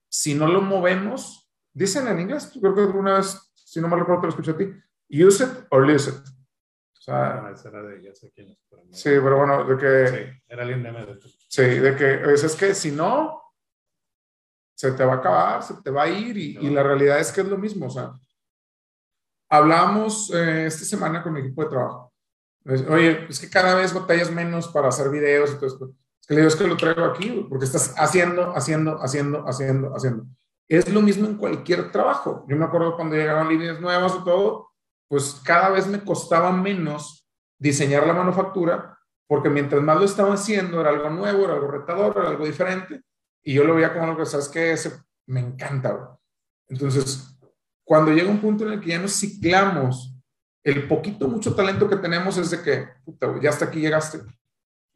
si no lo movemos, dicen en inglés, creo que alguna vez, si no me recuerdo, te lo escuché a ti, use it or lose it. O sea, Ah, esa era de, ya sé quién es, pero no. sí, pero bueno, de que, Sí, era alguien de MD. sí, de que, es, es que si no, se te va a acabar, se te va a ir y, y la realidad es que es lo mismo, o sea, Hablamos eh, esta semana con mi equipo de trabajo. Oye, es que cada vez batallas menos para hacer videos y todo esto. Es que le digo, es que lo traigo aquí, porque estás haciendo, haciendo, haciendo, haciendo, haciendo. Es lo mismo en cualquier trabajo. Yo me acuerdo cuando llegaron líneas nuevas y todo, pues cada vez me costaba menos diseñar la manufactura, porque mientras más lo estaba haciendo, era algo nuevo, era algo retador, era algo diferente, y yo lo veía como algo que, ¿sabes qué? Ese me encanta, güey. Entonces, cuando llega un punto en el que ya nos ciclamos, el poquito, mucho talento que tenemos es de que, puta, güey, ya hasta aquí llegaste.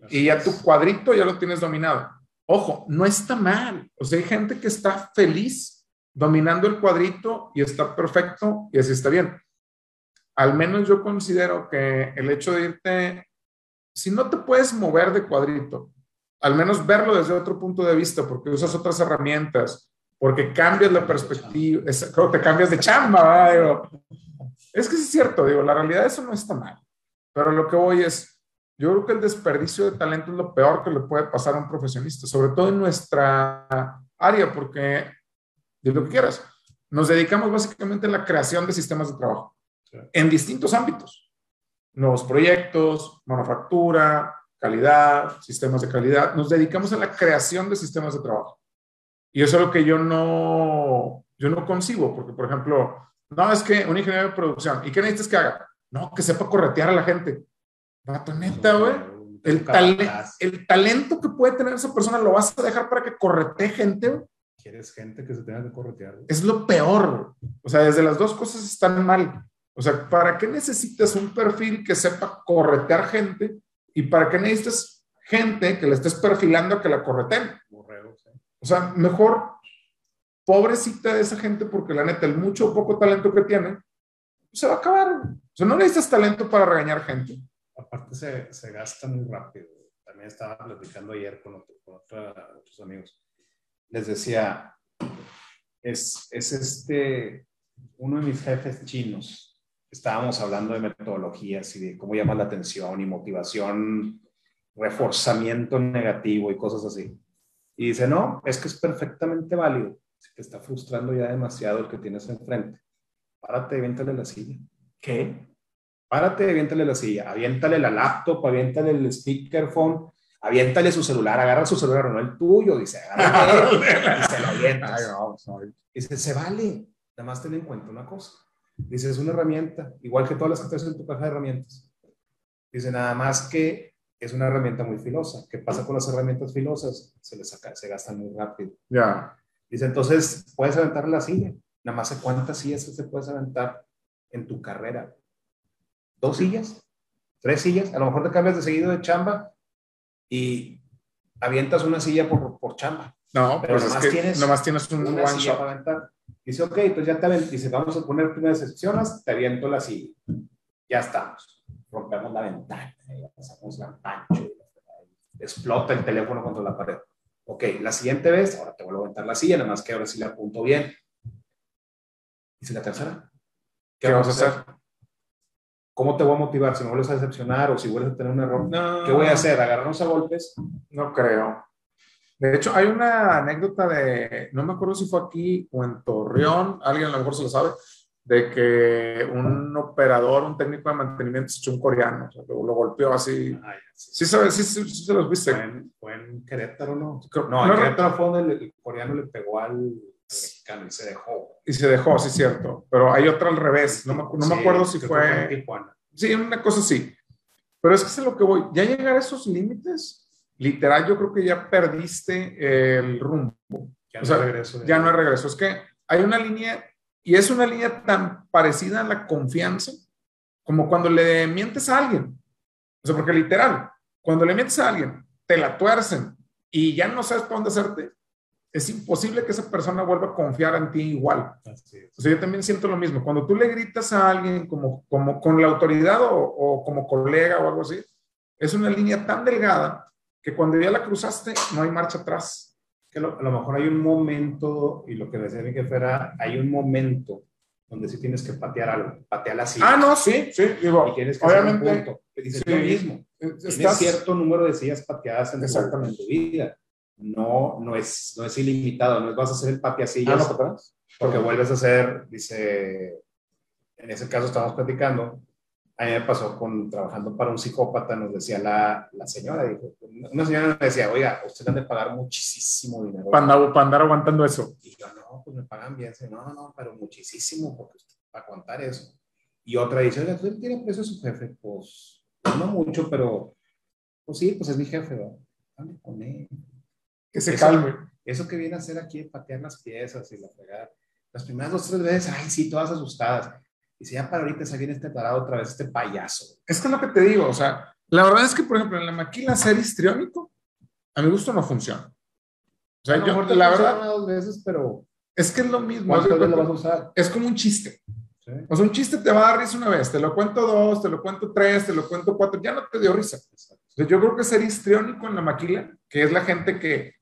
Y ya tu cuadrito ya lo tienes dominado. Ojo, no está mal. O sea, hay gente que está feliz dominando el cuadrito y está perfecto y así está bien. Al menos yo considero que el hecho de irte, si no te puedes mover de cuadrito, al menos verlo desde otro punto de vista, porque usas otras herramientas, porque cambias la perspectiva, es- creo que te cambias de chamba. Digo, es que es cierto, digo, la realidad eso no está mal, pero lo que voy es, yo creo que el desperdicio de talento es lo peor que le puede pasar a un profesionista, sobre todo en nuestra área, porque, de lo que quieras, nos dedicamos básicamente a la creación de sistemas de trabajo Sí. en distintos ámbitos, nuevos proyectos, manufactura, calidad, sistemas de calidad, nos dedicamos a la creación de sistemas de trabajo. Y eso es lo que yo no, yo no concibo, porque, por ejemplo, no, es que un ingeniero de producción, ¿y qué necesitas que haga? No, que sepa corretear a la gente. Vato, neta, güey. El, tale- el talento que puede tener esa persona lo vas a dejar para que corretee gente, güey? ¿Quieres gente que se tenga que corretear? güey? es lo peor. güey. O sea, desde las dos cosas están mal. O sea, ¿para qué necesitas un perfil que sepa corretear gente? ¿Y para qué necesitas gente que le estés perfilando a que la correteen? O sea, mejor pobrecita de esa gente porque la neta, el mucho o poco talento que tiene, se va a acabar. O sea, no necesitas talento para regañar gente. Aparte se, se gasta muy rápido. También estaba platicando ayer con, con otros amigos. Les decía, es, es este, uno de mis jefes chinos. Estábamos hablando de metodologías y de cómo llamar la atención y motivación, reforzamiento negativo y cosas así. Y dice, no, es que es perfectamente válido. Si te está frustrando ya demasiado el que tienes enfrente, párate aviéntale la silla. ¿Qué? Párate aviéntale la silla. Aviéntale la laptop, aviéntale el speakerphone, aviéntale su celular, agarra su celular, no el tuyo, dice, agarra y se lo avientas. Dice, se vale, nada más ten en cuenta una cosa. Dice, es una herramienta, igual que todas las que traes en tu caja de herramientas. Dice, nada más que es una herramienta muy filosa. ¿Qué pasa con las herramientas filosas? Se les saca, se gastan muy rápido. Ya. Dice, entonces, puedes aventar la silla. Nada más cuántas sillas se puedes aventar en tu carrera. ¿Dos sillas? ¿Tres sillas? A lo mejor te cambias de seguido de chamba y avientas una silla por, por chamba. No, pero pues nomás, tienes nomás tienes un una silla para aventar. Dice, ok, pues ya te aventas. Dice, vamos a poner primeras excepciones, te aviento la silla. Ya estamos. Rompemos la ventana, pasamos la pancho, explota el teléfono contra la pared. Ok, la siguiente vez, ahora te vuelvo a aventar la silla, nada más que ahora sí la apunto bien. Dice la tercera. ¿Qué, vamos a hacer? ¿Cómo te voy a motivar? Si me vuelves a decepcionar o si vuelves a tener un error, ¿qué voy a hacer? ¿Agarrarnos a golpes? No creo. De hecho, hay una anécdota de, no me acuerdo si fue aquí o en Torreón, alguien a lo mejor se lo sabe, de que un operador, un técnico de mantenimiento se echó un coreano, o sea, lo, golpeó así. sí. Sí, sí, sí, se los viste. Fue en, Querétaro, ¿no? No, en Querétaro fue donde el, coreano le pegó al, mexicano y se dejó. Y se dejó, sí, cierto. Pero hay otra al revés. No me, no me acuerdo si fue. Sí, una cosa así. Pero es que es lo que voy. Ya llegar a esos límites, literal, yo creo que ya perdiste el rumbo. Ya no, hay regreso ya no hay regreso. Es que hay una línea, y es una línea tan parecida a la confianza como cuando le mientes a alguien. O sea, porque literal, cuando le mientes a alguien, te la tuercen y ya no sabes para dónde hacerte, es imposible que esa persona vuelva a confiar en ti igual. O sea, yo también siento lo mismo. Cuando tú le gritas a alguien como, como con la autoridad o, o, como colega o algo así, es una línea tan delgada que cuando ya la cruzaste no hay marcha atrás. Que a lo mejor hay un momento, y lo que decía mi jefe era, hay un momento donde sí tienes que patear algo, patear así. Ah, no, sí, sí, digo, y tienes que obviamente, hacer un punto. Dices sí, mismo, estás, tienes cierto número de sillas pateadas en tu, en tu vida no, no, es, no es ilimitado, no es vas a hacer el papiacillas, ah, no, porque vuelves a hacer, dice, en ese caso estamos platicando, a mí me pasó con trabajando para un psicópata, nos decía la, la señora, dijo, una señora me decía, oiga, usted han de pagar muchísimo dinero. Para andar, para andar aguantando eso. Y yo, no, pues me pagan bien. no, no, no, pero muchísimo, porque para aguantar eso. Y otra dice, oiga, ¿usted tiene precio su jefe? Pues, no mucho, pero, pues sí, pues es mi jefe, ¿verdad? con él que se calme. Eso que viene a hacer aquí, patear las piezas y la fregada. Las primeras dos, tres veces, ay, sí, todas asustadas. Y si ya para ahorita se viene este parado otra vez, este payaso. Es que es lo que te digo, o sea, la verdad es que, por ejemplo, en la maquila ser histriónico, a mi gusto no funciona. O sea, yo, la verdad. dos veces, pero. Es que es lo mismo. Es, lo vas a usar? es como un chiste. O sea, un chiste te va a dar risa una vez, te lo cuento dos, te lo cuento tres, te lo cuento cuatro, ya no te dio risa. O sea, yo creo que ser histriónico en la maquila, que es la gente que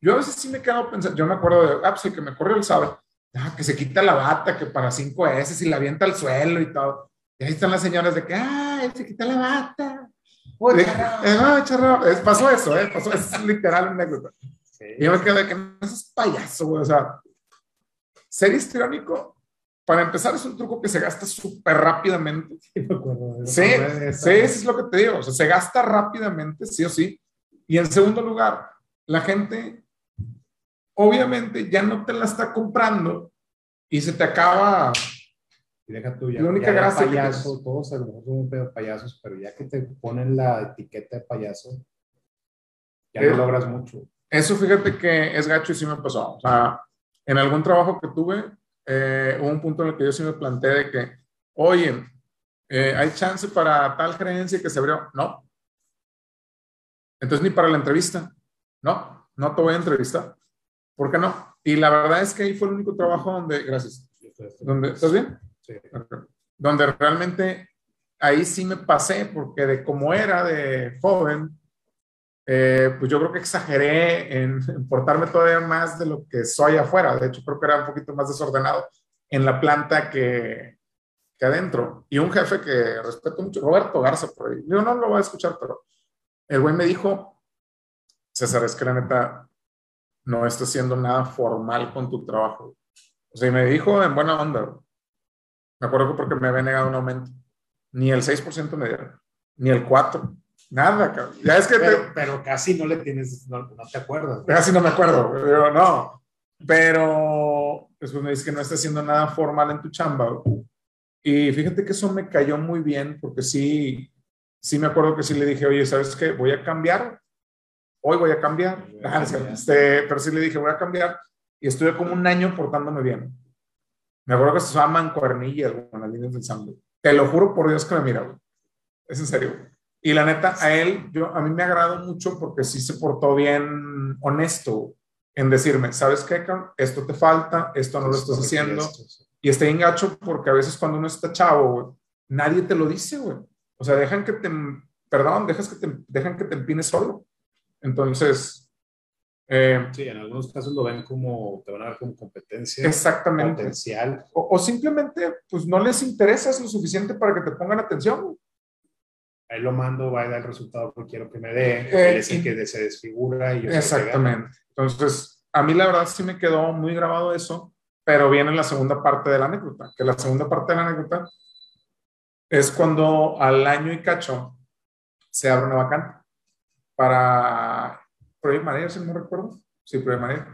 yo a veces sí me quedo pensando, yo me acuerdo de, ah, pues el que me corrió el sabe, ah, que se quita la bata, que para cinco S y la avienta al suelo y todo. Y ahí están las señoras de que, ah, se quita la bata. Uy, ah, charro. pasó eso, ¿eh? Pasó, es literal una anécdota. Y yo me quedo de que no es payaso, güey. O sea, ser histriónico, para empezar, es un truco que se gasta súper rápidamente. Sí, sí, sí, eso es lo que te digo. O sea, se gasta rápidamente, sí o sí. Y en segundo lugar, la gente obviamente ya no te la está comprando y se te acaba. Y deja tú ya. La única gracia payaso, todos a lo mejor pedo payasos, pero ya que te ponen la etiqueta de payaso, ya no eh, logras mucho. Eso fíjate que es gacho y sí me pasó. O sea, en algún trabajo que tuve, eh, hubo un punto en el que yo sí me planteé de que, oye, eh, hay chance para tal gerencia que se abrió. No. Entonces ni para la entrevista. No. no te voy a entrevistar. ¿Por qué no? Y la verdad es que ahí fue el único trabajo donde, gracias, donde, ¿estás bien? Sí. Donde realmente ahí sí me pasé, porque de cómo era de joven, eh, pues yo creo que exageré en, en, portarme todavía más de lo que soy afuera. De hecho, creo que era un poquito más desordenado en la planta que, que adentro. Y un jefe que respeto mucho, Roberto Garza, por ahí. Yo no lo voy a escuchar, pero el güey me dijo, César, es que la neta no estás haciendo nada formal con tu trabajo. O sea, y me dijo en buena onda. Me acuerdo que porque me había negado un aumento. Ni el 6% me dieron, ni el 4%. Nada, cabrón. Ya es que Pero, te- pero casi no le tienes, no, no te acuerdas. casi no me acuerdo, pero no. Pero después me dice que no está haciendo nada formal en tu chamba. güey. Y fíjate que eso me cayó muy bien porque sí, sí me acuerdo que sí le dije, oye, ¿sabes qué? Voy a cambiar. Hoy voy a cambiar. Este, pero sí le dije, voy a cambiar. Y estuve como un año portándome bien. Me acuerdo que se usaba mancuernillas güey, con las líneas del sangre. Te lo juro por Dios que me mira, güey. Es en serio. Y la neta, a él, yo, a mí me agradó mucho porque sí se portó bien honesto en decirme, ¿sabes qué, cabrón? Esto te falta, esto no lo estás haciendo. Y está bien gacho porque a veces cuando uno está chavo, güey, nadie te lo dice, güey. O sea, dejan que te, perdón, dejas que te, dejan que te empines solo. Entonces, eh, Sí, en algunos casos lo ven como, te van a ver como competencia, exactamente. potencial. O, o simplemente, pues no les interesas lo suficiente para que te pongan atención. Ahí lo mando, va a dar el resultado que quiero que me dé. Eh, Él es el que se desfigura y yo. Exactamente. Entonces, a mí la verdad sí me quedó muy grabado eso, pero viene la segunda parte de la anécdota, que la segunda parte de la anécdota es cuando al año y cacho se abre una vacante para Project Manager, si no recuerdo. Sí, Project Manager.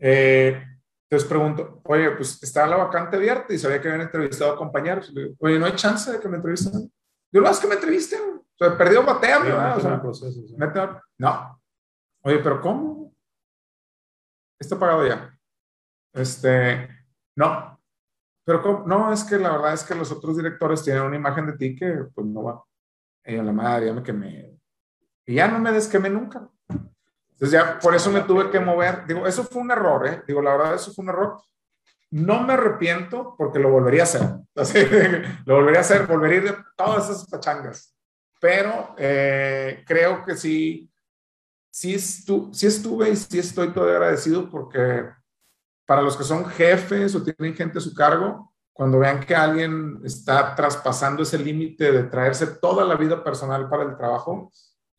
Eh, entonces pregunto, oye, pues está la vacante abierta y sabía que habían entrevistado a compañeros. Digo, oye, ¿no hay chance de que me entrevisten? Yo no, es que me entrevisten. O sea, perdió batea, Sí, ¿verdad? O sea, no, proceso, sí. Neta, no. Oye, pero ¿cómo? Está pagado ya. Este, no. Pero ¿cómo? No, es que la verdad es que los otros directores tienen una imagen de ti que pues no va. Y a la madre, ya me quemé. Y ya no me desquemé nunca. Entonces ya por eso me tuve que mover. Digo, eso fue un error, ¿eh? Digo, la verdad, eso fue un error. No me arrepiento porque lo volvería a hacer. Lo volvería a hacer, volvería a ir de todas esas pachangas. Pero eh, creo que sí, sí, estu sí estuve y sí estoy todavía agradecido porque para los que son jefes o tienen gente a su cargo, cuando vean que alguien está traspasando ese límite de traerse toda la vida personal para el trabajo,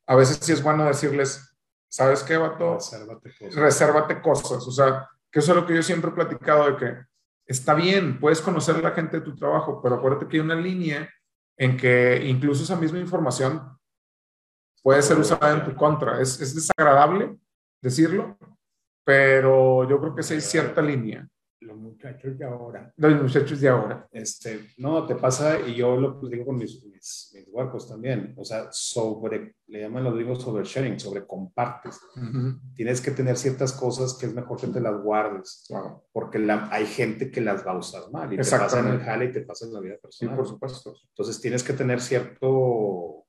a veces sí es bueno decirles, ¿sabes qué, vato? Resérvate cosas. Resérvate cosas. O sea, que eso es lo que yo siempre he platicado de que está bien, puedes conocer a la gente de tu trabajo, pero acuérdate que hay una línea en que incluso esa misma información puede ser usada en tu contra. Es, es desagradable decirlo, pero yo creo que sí hay cierta línea Los muchachos de ahora. los muchachos de ahora. Este, no, te pasa, y yo lo pues, digo con mis, mis, mis también, o sea, sobre, le llaman los gringos sobre sharing, sobre compartes. Ujú, Tienes que tener ciertas cosas que es mejor que te las guardes, porque la, hay gente que las va a usar mal y te pasa en el jale y te pasa en la vida Sí, personal. por supuesto. Entonces tienes que tener cierto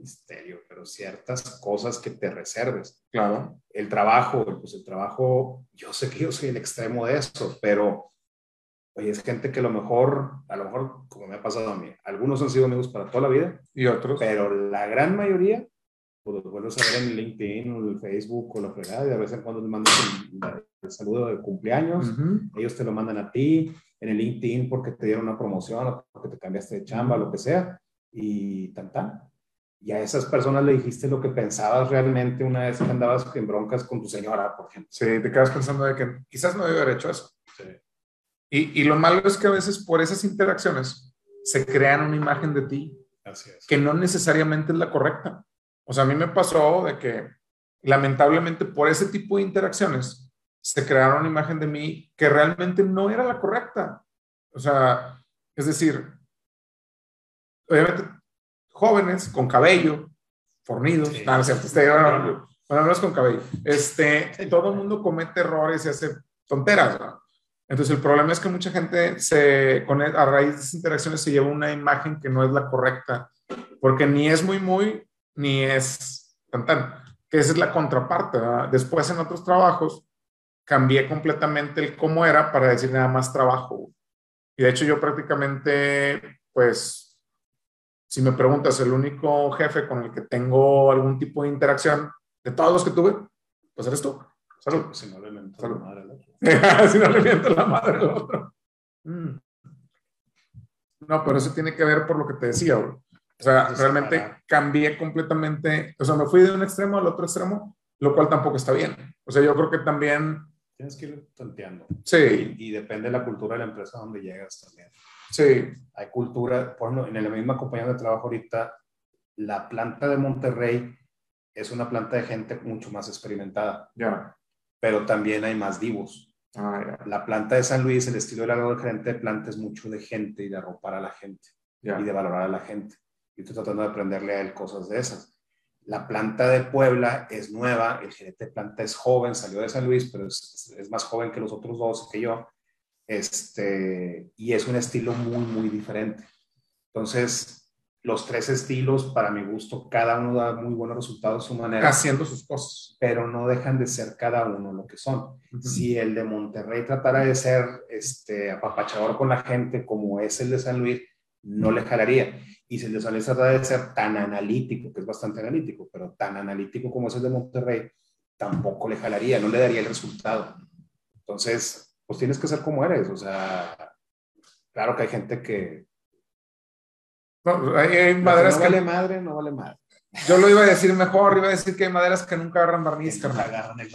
misterio, pero ciertas cosas que te reserves. Claro. El trabajo, pues el trabajo, yo sé que yo soy el extremo de eso, pero oye, es gente que a lo mejor, a lo mejor, como me ha pasado a mí, algunos han sido amigos para toda la vida, Y otros. pero la gran mayoría, pues los vuelves a ver en LinkedIn o en el Facebook o la fregada, y de vez en cuando les mandas el, el saludo de cumpleaños, Ujú, ellos te lo mandan a ti, en el LinkedIn porque te dieron una promoción o porque te cambiaste de chamba, lo que sea, y tan tan. Y a esas personas le dijiste lo que pensabas realmente una vez que andabas en broncas con tu señora, por ejemplo. Sí, te quedas pensando de que quizás no debe haber hecho eso. Sí. Y, y lo malo es que a veces por esas interacciones se crean una imagen de ti Así es. que no necesariamente es la correcta. O sea, a mí me pasó de que lamentablemente por ese tipo de interacciones se crearon una imagen de mí que realmente no era la correcta. O sea, es decir, obviamente jóvenes con cabello, fornidos, Sí. es cierto, este, bueno, bueno, no es con cabello. Este, todo el mundo comete errores y hace tonteras, ¿no? Entonces el problema es que mucha gente se, con, a raíz de esas interacciones se lleva una imagen que no es la correcta, porque ni es muy muy, ni es tan tan. que esa es la contraparte. Después en otros trabajos cambié completamente el cómo era para decir nada más trabajo. Y de hecho yo prácticamente, pues, si me preguntas, el único jefe con el que tengo algún tipo de interacción de todos los que tuve, pues eres tú. Salud. Si no le miento la madre al otro. si no le miento la madre al otro. Mm. No, pero eso tiene que ver por lo que te decía. O sea, realmente cambié completamente, o sea, me fui de un extremo al otro extremo, lo cual tampoco está bien. O sea, yo creo que también... Tienes que ir tanteando. Sí. Y, depende de la cultura de la empresa donde llegas también. Sí. Hay cultura, por ejemplo, en la misma compañía de trabajo ahorita, la planta de Monterrey es una planta de gente mucho más experimentada. Ya. Pero también hay más divos. Ah, la planta de San Luis, el estilo de la del gerente de planta es mucho de gente y de arropar a la gente y de valorar a la gente y estoy tratando de aprenderle a él cosas de esas. La planta de Puebla es nueva, el gerente de planta es joven, salió de San Luis, pero es, es más joven que los otros dos, que yo, este, y es un estilo muy, muy diferente. Entonces, los tres estilos, para mi gusto, cada uno da muy buenos resultados a su manera. Haciendo sus cosas. Pero no dejan de ser cada uno lo que son. Si el de Monterrey tratara de ser este, apapachador con la gente como es el de San Luis, no le jalaría y se les sale trata de ser tan analítico, que es bastante analítico, pero tan analítico como es el de Monterrey, tampoco le jalaría, no le daría el resultado. Entonces, pues tienes que ser como eres, o sea, claro que hay gente que... No, hay, maderas no vale madre, no vale madre. Yo lo iba a decir mejor, iba a decir que hay maderas que nunca agarran barniz,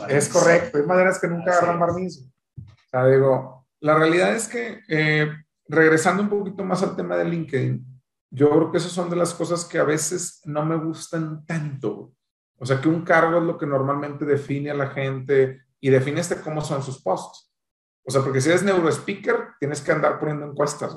Es correcto, hay maderas que nunca agarran barniz. O sea, digo, la realidad es que, eh, regresando un poquito más al tema de LinkedIn, yo creo que esas son de las cosas que a veces no me gustan tanto. O sea, que un cargo es lo que normalmente define a la gente y define este cómo son sus posts. O sea, porque si eres neurospeaker, tienes que andar poniendo encuestas,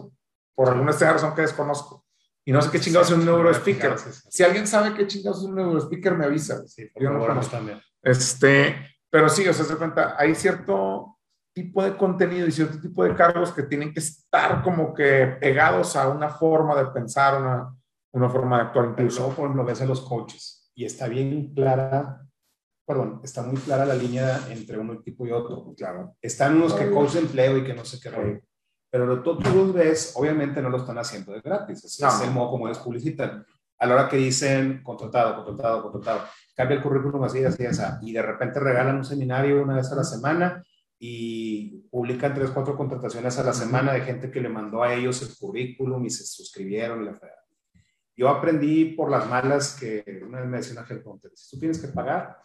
por alguna extraña razón que desconozco. Y no sé qué chingados es un neurospeaker. Si alguien sabe qué chingados es un neurospeaker, me avisa. Yo no conozco. También. Este, pero sí, o sea, se cuenta, hay cierto tipo de contenido y cierto tipo de cargos que tienen que estar como que pegados a una forma de pensar, una, una forma de actuar incluso. Por ejemplo, ves a los coaches y está bien clara, perdón, está muy clara la línea entre uno tipo y otro. Claro. Están unos que coach de empleo y que no sé qué Pero tú, tú los ves, obviamente no lo están haciendo de gratis. Es, es el modo como ellos publicitan. A la hora que dicen contratado, contratado, contratado, cambia el currículum así, así, así, y de repente regalan un seminario una vez a la semana y publican tres, cuatro contrataciones a la semana de gente que le mandó a ellos el currículum y se suscribieron. La Yo aprendí por las malas que una vez me decía una gente, si tú tienes que pagar,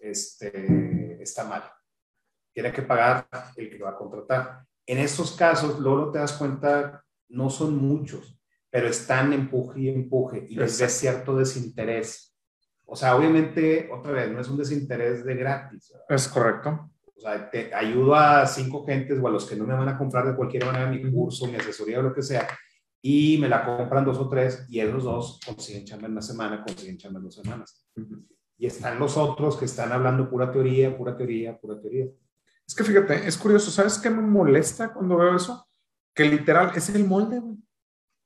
este, está mal. Tiene que pagar el que lo va a contratar. En estos casos, luego te das cuenta, no son muchos, pero están empuje y empuje y les ves cierto desinterés. O sea, obviamente, otra vez, no es un desinterés de gratis. Es correcto o sea, te ayudo a cinco gentes o a los que no me van a comprar de cualquier manera mi curso, mi asesoría o lo que sea, y me la compran dos o tres, y esos dos consiguen chamba en una semana, consiguen chamba en dos semanas. Y están los otros que están hablando pura teoría, pura teoría, pura teoría. Es que fíjate, es curioso, ¿sabes qué me molesta cuando veo eso? Que literal es el molde, güey.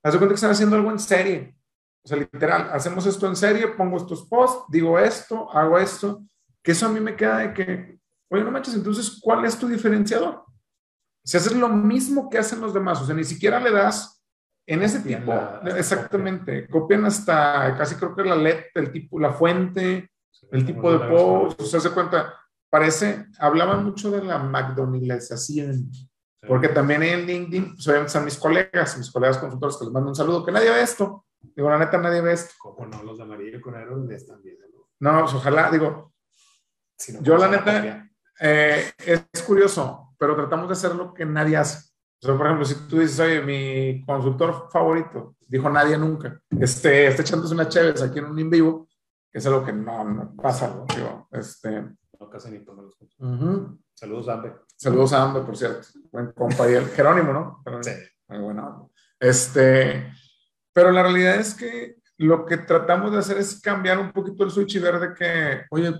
Haz de cuenta que están haciendo algo en serie. O sea, literal, hacemos esto en serie, pongo estos posts, digo esto, hago esto. Que eso a mí me queda de que, Oye, no manches, entonces, ¿cuál es tu diferenciador? Si haces lo mismo que hacen los demás, o sea, ni siquiera le das en ese tipo, exactamente, copian hasta casi creo que la LED, el tipo, la fuente, el tipo de post, se cuenta, parece, hablaban mucho de la McDonaldización, porque también en LinkedIn, pues obviamente están mis colegas, mis colegas consultores que les mando un saludo, que nadie ve esto, digo, la neta, nadie ve esto. Como no, los de amarillo con aero están bien. No, pues ojalá, digo, yo la neta, eh, es curioso, pero tratamos de hacer lo que nadie hace. O sea, por ejemplo, si tú dices, oye, mi consultor favorito, dijo nadie nunca, este, está echándose una chévere aquí en un in vivo, que es algo que no, no pasa, digo, este... No, casi ni los Saludos a Ambe. Saludos a Ambe, por cierto. Buen compa y el Jerónimo, ¿no? sí. Muy bueno. Este, pero la realidad es que lo que tratamos de hacer es cambiar un poquito el switch y ver de que, oye,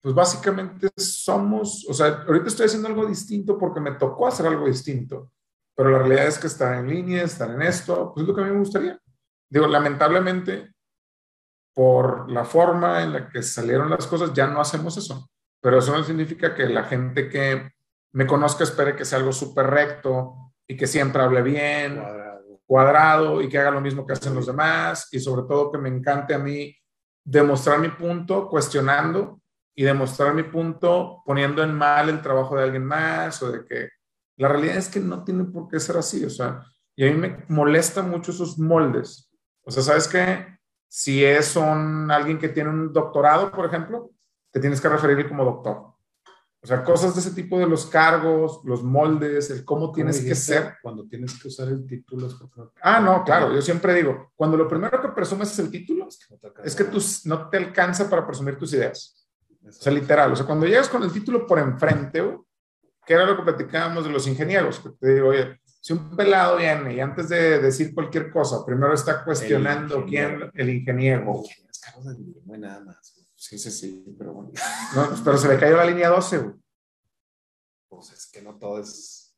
pues básicamente somos, o sea, ahorita estoy haciendo algo distinto porque me tocó hacer algo distinto, pero la realidad es que estar en línea, estar en esto, pues es lo que a mí me gustaría. Digo, lamentablemente, por la forma en la que salieron las cosas, ya no hacemos eso. Pero eso no significa que la gente que me conozca espere que sea algo súper recto y que siempre hable bien, cuadrado. cuadrado y que haga lo mismo que hacen los demás y sobre todo que me encante a mí demostrar mi punto cuestionando y demostrar mi punto poniendo en mal el trabajo de alguien más o de que la realidad es que no tiene por qué ser así, o sea, y a mí me molesta mucho esos moldes. O sea, ¿sabes qué? Si es un, alguien que tiene un doctorado, por ejemplo, te tienes que referir como doctor. O sea, cosas de ese tipo de los cargos, los moldes, el cómo tienes que ser. Cuando tienes que usar el título. Ah, no, claro, yo siempre digo, cuando lo primero que presumes es el título, es que tú no te alcanza para presumir tus ideas. O sea, literal. O sea, cuando llegas con el título por enfrente, que era lo que platicábamos de los ingenieros, que te digo, oye, si un pelado viene y antes de decir cualquier cosa, primero está cuestionando quién, el ingeniero. Es de nada más. Sí, sí, sí, pero bueno. No, pero se le cayó la línea 12, güey. Pues es que no todo es.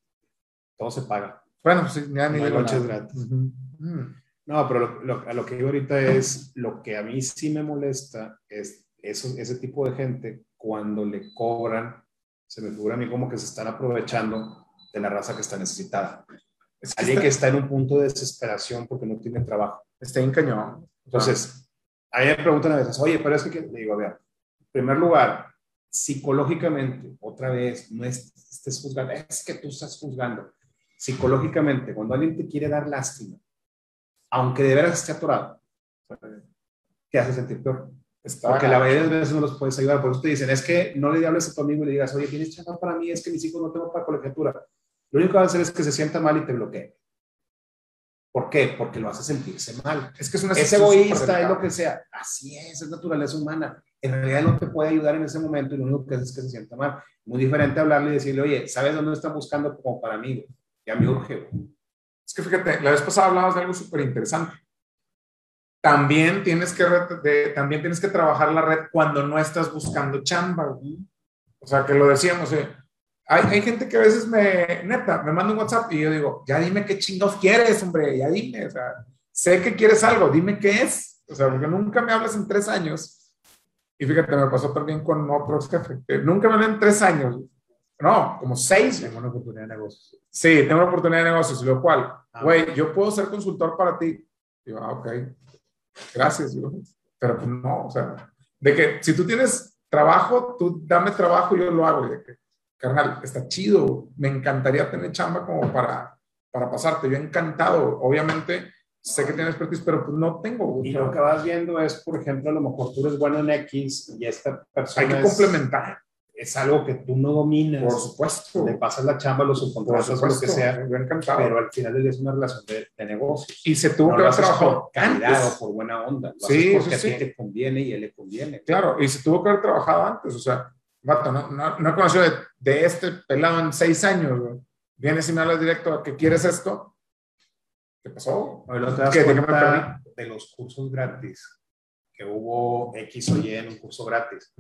Todo se paga. Bueno, pues ya ni de noches gratis. Mm. No, pero a lo que digo ahorita es lo que a mí sí me molesta es eso, ese tipo de gente cuando le cobran, se me figura a mí como que se están aprovechando de la raza que está necesitada. Es Alguien que está en un punto de desesperación porque no tiene trabajo. Está en cañón. Entonces, a mí me preguntan a veces, oye, pero es que, le digo, a ver, en primer lugar, psicológicamente, otra vez, no es, estés juzgando, es que tú estás juzgando. Psicológicamente, cuando alguien te quiere dar lástima, aunque de veras esté atorado, te hace sentir peor. Porque la mayoría de veces no los puedes ayudar. Por eso te dicen, es que no le hables a tu amigo y le digas, oye, tienes chamba para mí, es que mis hijos no tengo para colegiatura. Lo único que va a hacer es que se sienta mal y te bloquee. ¿Por qué? Porque lo hace sentirse mal. Es que es, una es egoísta, es lo que sea. Así es, es naturaleza humana. En realidad no te puede ayudar en ese momento y lo único que hace es que se sienta mal. Muy diferente hablarle y decirle, oye, ¿sabes dónde están buscando como para mí? Ya me urge. Es que fíjate, la vez pasada hablabas de algo súper interesante. También tienes, que, también tienes que trabajar la red cuando no estás buscando chamba. O sea, que lo decíamos, eh, hay, gente que a veces me, neta, me manda un WhatsApp y yo digo, ya dime qué chingados quieres, hombre, ya dime, o sea, sé que quieres algo, dime qué es, o sea, porque nunca me hablas en tres años. Y fíjate, me pasó también con otros que nunca me hablan en tres años, no, como seis. Tengo una oportunidad de negocios. Sí, tengo una oportunidad de negocios, lo cual, ah. güey, yo puedo ser consultor para ti. Digo, ah, ok, gracias, digo, pero pues no, o sea, de que si tú tienes trabajo, tú dame trabajo y yo lo hago, de que carnal, está chido, me encantaría tener chamba como para, para pasarte. Yo encantado, obviamente sé que tienes expertise, pero pues no tengo. Y lo que vas viendo es, por ejemplo, a lo mejor tú eres bueno en X y esta persona. Hay que complementar. Es algo que tú no dominas. Por supuesto. Le pasas la chamba, los subcontratas, lo que sea. Yo encantado. Pero al final es una relación de, de negocios. Y se tuvo que haber trabajado. Calidad o por buena onda. sí, porque sí, a ti te conviene y a él le conviene. Claro, y se tuvo que haber trabajado antes. O sea, vato, no, no, no he conocido de, este pelado en seis años, güey. Vienes y me hablas directo que quieres esto. ¿Qué pasó? Hoy lo te das cuenta de los cursos gratis, que hubo X o Y en un curso gratis.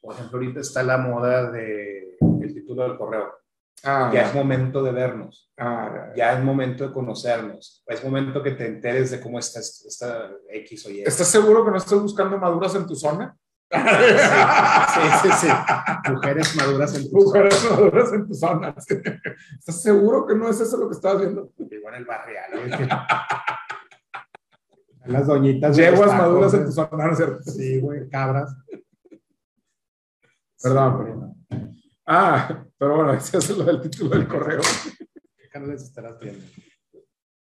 Por ejemplo, ahorita está la moda de el título del correo. Ah, ya, es momento de vernos. Ah, ya, es momento de conocernos. Es momento que te enteres de cómo está esta X o Y. ¿Estás seguro que no estás buscando maduras en tu zona? Sí, sí, sí. Mujeres maduras en tu Mujeres zona. maduras en tu zona. ¿Estás seguro que no es eso lo que estabas viendo? Igual el barrial. Las doñitas. Yeguas maduras en tu zona, ¿no es cierto? Sí, güey, cabras. Perdón, perdón. Ah, pero bueno, ese es lo del título del correo. ¿Qué canales estarás viendo?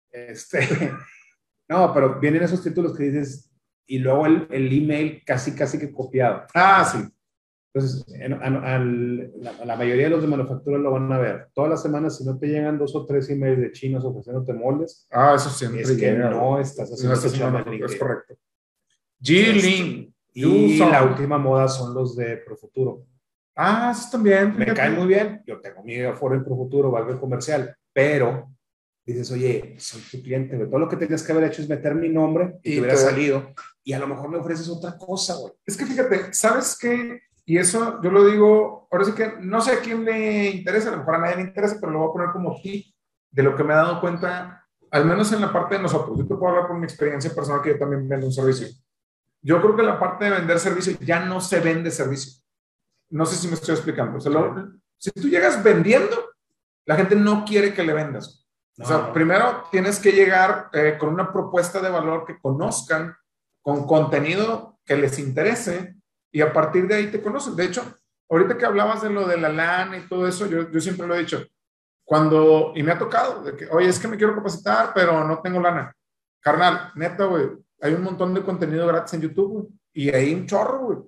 Este, no, pero vienen esos títulos que dices, y luego el, el, email casi, casi que copiado. Ah, sí. Entonces, la, mayoría de los de manufactura lo van a ver. Todas las semanas, si no te llegan dos o tres emails de chinos ofreciéndote moldes, ah, eso siempre es que no estás haciendo no Es correcto. G-Link. Y la última moda son los de Profuturo. Ah, eso también. Me caen muy bien. Yo tengo mi aforo en Profuturo, valgo comercial, pero dices, oye, soy tu cliente, Todo lo que tenías que haber hecho es meter mi nombre y, te hubiera salido y a lo mejor me ofreces otra cosa, güey. Es que fíjate, ¿sabes qué? Y eso yo lo digo, ahora sí que no sé a quién le interesa, a lo mejor a nadie le interesa, pero lo voy a poner como ti de lo que me he dado cuenta, al menos en la parte de nosotros. Yo te puedo hablar por mi experiencia personal que yo también vendo un servicio. yo creo que la parte de vender servicio ya no se vende servicio. No sé si me estoy explicando. si tú llegas vendiendo, la gente no quiere que le vendas. o sea, primero tienes que llegar eh, con una propuesta de valor que conozcan, con contenido que les interese y a partir de ahí te conocen. De hecho, ahorita que hablabas de lo de la lana y todo eso, yo, yo siempre lo he dicho. Cuando, y me ha tocado, de que, oye, es que me quiero capacitar, pero no tengo lana. Carnal, neta, güey, hay un montón de contenido gratis en YouTube, y hay un chorro, güey.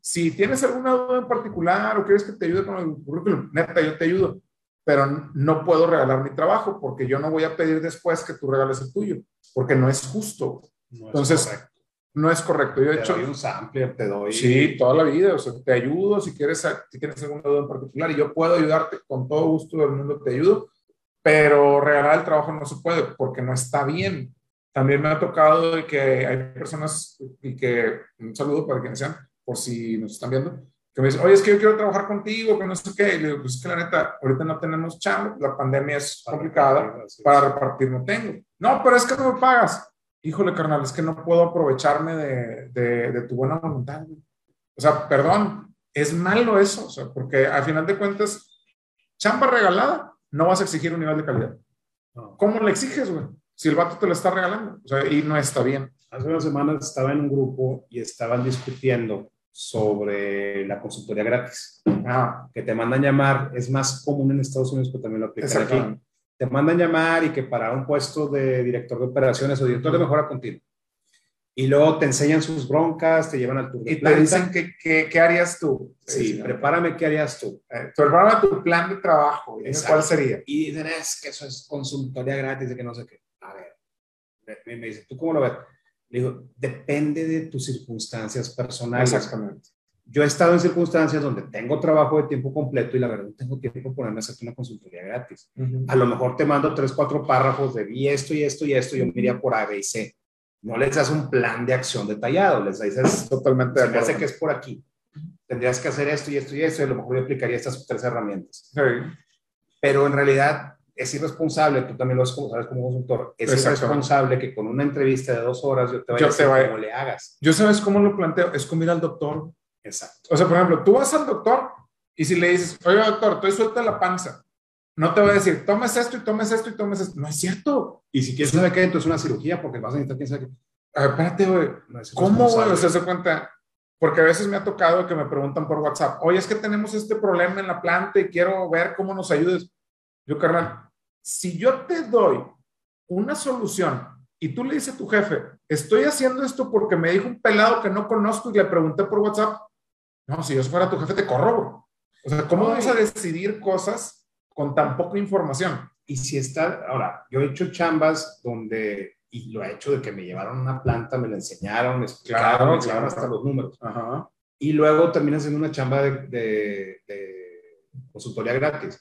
Si tienes alguna duda en particular o quieres que te ayude con el currículum, neta, yo te ayudo, pero no puedo regalar mi trabajo porque yo no voy a pedir después que tú regales el tuyo, porque no es justo. Entonces, no es correcto. Yo he hecho. Doy un sampler, te doy. Sí, toda la vida. O sea, te ayudo si quieres, si tienes alguna duda en particular y yo puedo ayudarte con todo gusto del mundo, te ayudo, pero regalar el trabajo no se puede porque no está bien. También me ha tocado de que hay personas y que, un saludo para quienes sean, por si nos están viendo, que me dicen, oye, es que yo quiero trabajar contigo, que no sé qué. Y le digo, pues es que la neta, ahorita no tenemos chamba, la pandemia es complicada, para repartir no tengo. No, pero es que no me pagas. Híjole, carnal, es que no puedo aprovecharme de, de, de tu buena voluntad. O sea, perdón, es malo eso, o sea, porque al final de cuentas, chamba regalada, no vas a exigir un nivel de calidad. ¿Cómo le exiges, güey? si el vato te lo está regalando, o sea, y no está bien. Hace unas semanas estaba en un grupo y estaban discutiendo sobre la consultoría gratis, ah. que te mandan llamar, es más común en Estados Unidos, pero también lo aplican aquí. Te mandan llamar y que para un puesto de director de operaciones o director de mejora continua. Y luego te enseñan sus broncas, te llevan al tour. Y te dicen qué que, harías tú. Sí, prepárame qué harías tú. Eh, prepárame tu plan de trabajo. ¿Cuál sería? Y dicen, es que eso es consultoría gratis, de que no sé qué a ver, me, dice, ¿tú cómo lo ves? Le digo, depende de tus circunstancias personales. Exactamente. Yo he estado en circunstancias donde tengo trabajo de tiempo completo y la verdad no tengo tiempo para ponerme a hacerte una consultoría gratis. A lo mejor te mando tres, cuatro párrafos de vi esto y esto y esto, y yo me iría por A, B y C. No les das un plan de acción detallado, les dices totalmente de acuerdo. que es por aquí. Tendrías que hacer esto y esto y esto, y a lo mejor yo aplicaría estas tres herramientas. Sí. Pero en realidad es irresponsable, tú también lo sabes como consultor, es irresponsable que con una entrevista de dos horas yo te vaya a decir cómo le hagas. Yo sabes cómo lo planteo, es como ir al doctor. Exacto. O sea, por ejemplo, tú vas al doctor y si le dices, oye doctor, estoy suelta la panza, no te va a decir, tomes esto y tomes esto y tomes esto. No es cierto. Y si quieres saber qué, entonces una cirugía porque vas a necesitar quién sabe qué. A ver, espérate, güey. ¿Cómo, güey? O sea, se cuenta. Porque a veces me ha tocado que me preguntan por WhatsApp, oye, es que tenemos este problema en la planta y quiero ver cómo nos ayudes. Yo, carnal, si yo te doy una solución y tú le dices a tu jefe, estoy haciendo esto porque me dijo un pelado que no conozco y le pregunté por WhatsApp, no, si yo fuera tu jefe te corro. O sea, ¿cómo vamos a decidir cosas con tan poca información? Y si está, ahora, yo he hecho chambas donde, y lo he hecho de que me llevaron una planta, me la enseñaron, me explicaron, me enseñaron hasta los números. Y luego terminas haciendo una chamba de consultoría gratis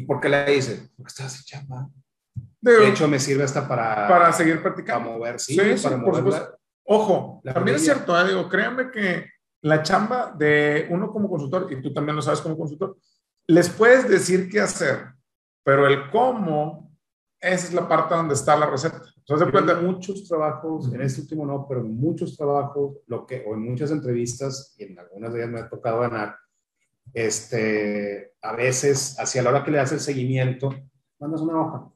¿Y por qué la hice? Porque estaba sin chamba. De, hecho, me sirve hasta para... Para seguir practicando. Para mover, sí, para mover Ojo, también es cierto, ¿eh? digo, créanme que la chamba de uno como consultor, y tú también lo sabes como consultor, les puedes decir qué hacer, pero el cómo, esa es la parte donde está la receta. Entonces, de muchos trabajos, en este último no, pero muchos trabajos, lo que, o en muchas entrevistas, y en algunas de ellas me ha tocado ganar, este, a veces, hacia la hora que le das el seguimiento, mandas una hoja.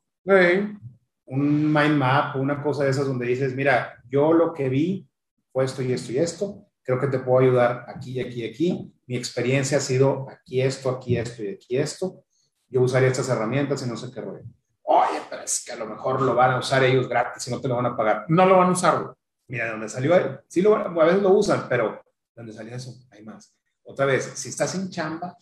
Un mind map, una cosa de esas donde dices, mira, yo lo que vi fue esto y esto y esto, creo que te puedo ayudar aquí aquí aquí. Mi experiencia ha sido aquí esto, aquí esto y aquí esto. Yo usaría estas herramientas y no sé qué rollo. Oye, pero es que a lo mejor lo van a usar ellos gratis y no te lo van a pagar. No lo van a usar, Mira, ¿de dónde salió? Sí, lo, a veces lo usan, pero ¿dónde salió eso? Hay más otra vez, si estás en chamba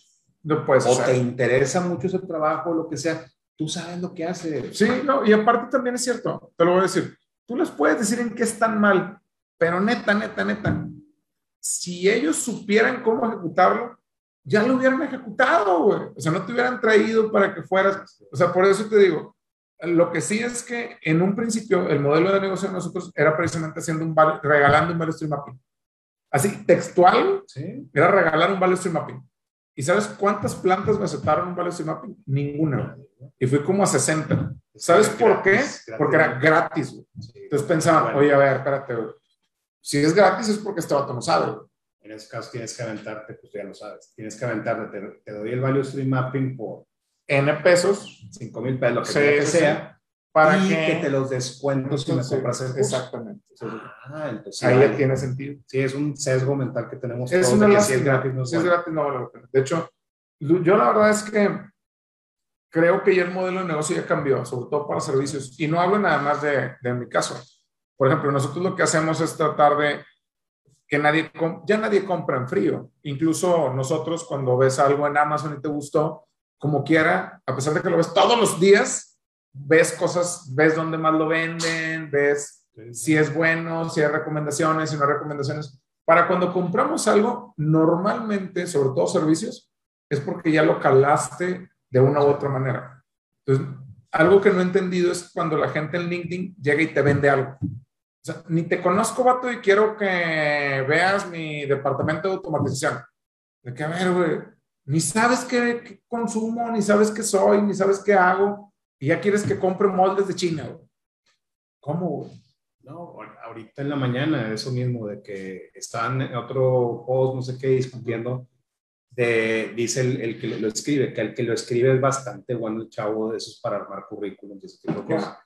no puedes o te interesa mucho ese trabajo, lo que sea, tú sabes lo que hace. Sí, no, y aparte también es cierto, te lo voy a decir, tú les puedes decir en qué están mal, pero neta, neta, neta, si ellos supieran cómo ejecutarlo, ya lo hubieran ejecutado, güey. O sea, no te hubieran traído para que fueras. O sea, por eso te digo, lo que sí es que en un principio el modelo de negocio de nosotros era precisamente haciendo un regalando un value stream mapping así textual, era regalar un value stream mapping. ¿Y sabes cuántas plantas me aceptaron un value stream mapping? Ninguna. Y fui como a 60. ¿Sabes por qué? Porque era gratis. Entonces pensaban, oye, a ver, espérate, Si es gratis es porque este vato no sabe. En ese caso tienes que aventarte, pues ya lo sabes, tienes que aventarte, te, doy el value stream mapping por N pesos, 5 mil pesos, lo que, sea, para y que, te los descuento si me compras el. Exactamente. Ah, entonces Ahí ya tiene sentido. Sí, es un sesgo mental que tenemos Es todos una de que si es gratis no es Si es gratis no vale la pena. De hecho, yo la verdad es que creo que ya el modelo de negocio ya cambió, sobre todo para servicios. Y no hablo nada más de, de mi caso. Por ejemplo, nosotros lo que hacemos es tratar de que nadie, ya nadie compra en frío. Incluso nosotros cuando ves algo en Amazon y te gustó, como quiera, a pesar de que lo ves todos los días, ves cosas, ves dónde más lo venden, ves si es bueno, si hay recomendaciones, si no hay recomendaciones. Para cuando compramos algo, normalmente, sobre todo servicios, es porque ya lo calaste de una u otra manera. Entonces, algo que no he entendido es cuando la gente en LinkedIn llega y te vende algo. O sea, ni te conozco, vato, y quiero que veas mi departamento de automatización. De que, a ver, güey, ni sabes qué, qué consumo, ni sabes qué soy, ni sabes qué hago, y ya quieres que compre moldes de China, güey. ¿Cómo, güey? No, ahorita en la mañana, eso mismo, de que están en otro post, no sé qué, discutiendo, de, dice el, el que lo escribe, que el que lo escribe es bastante bueno el chavo de esos para armar currículums y ese tipo de cosas.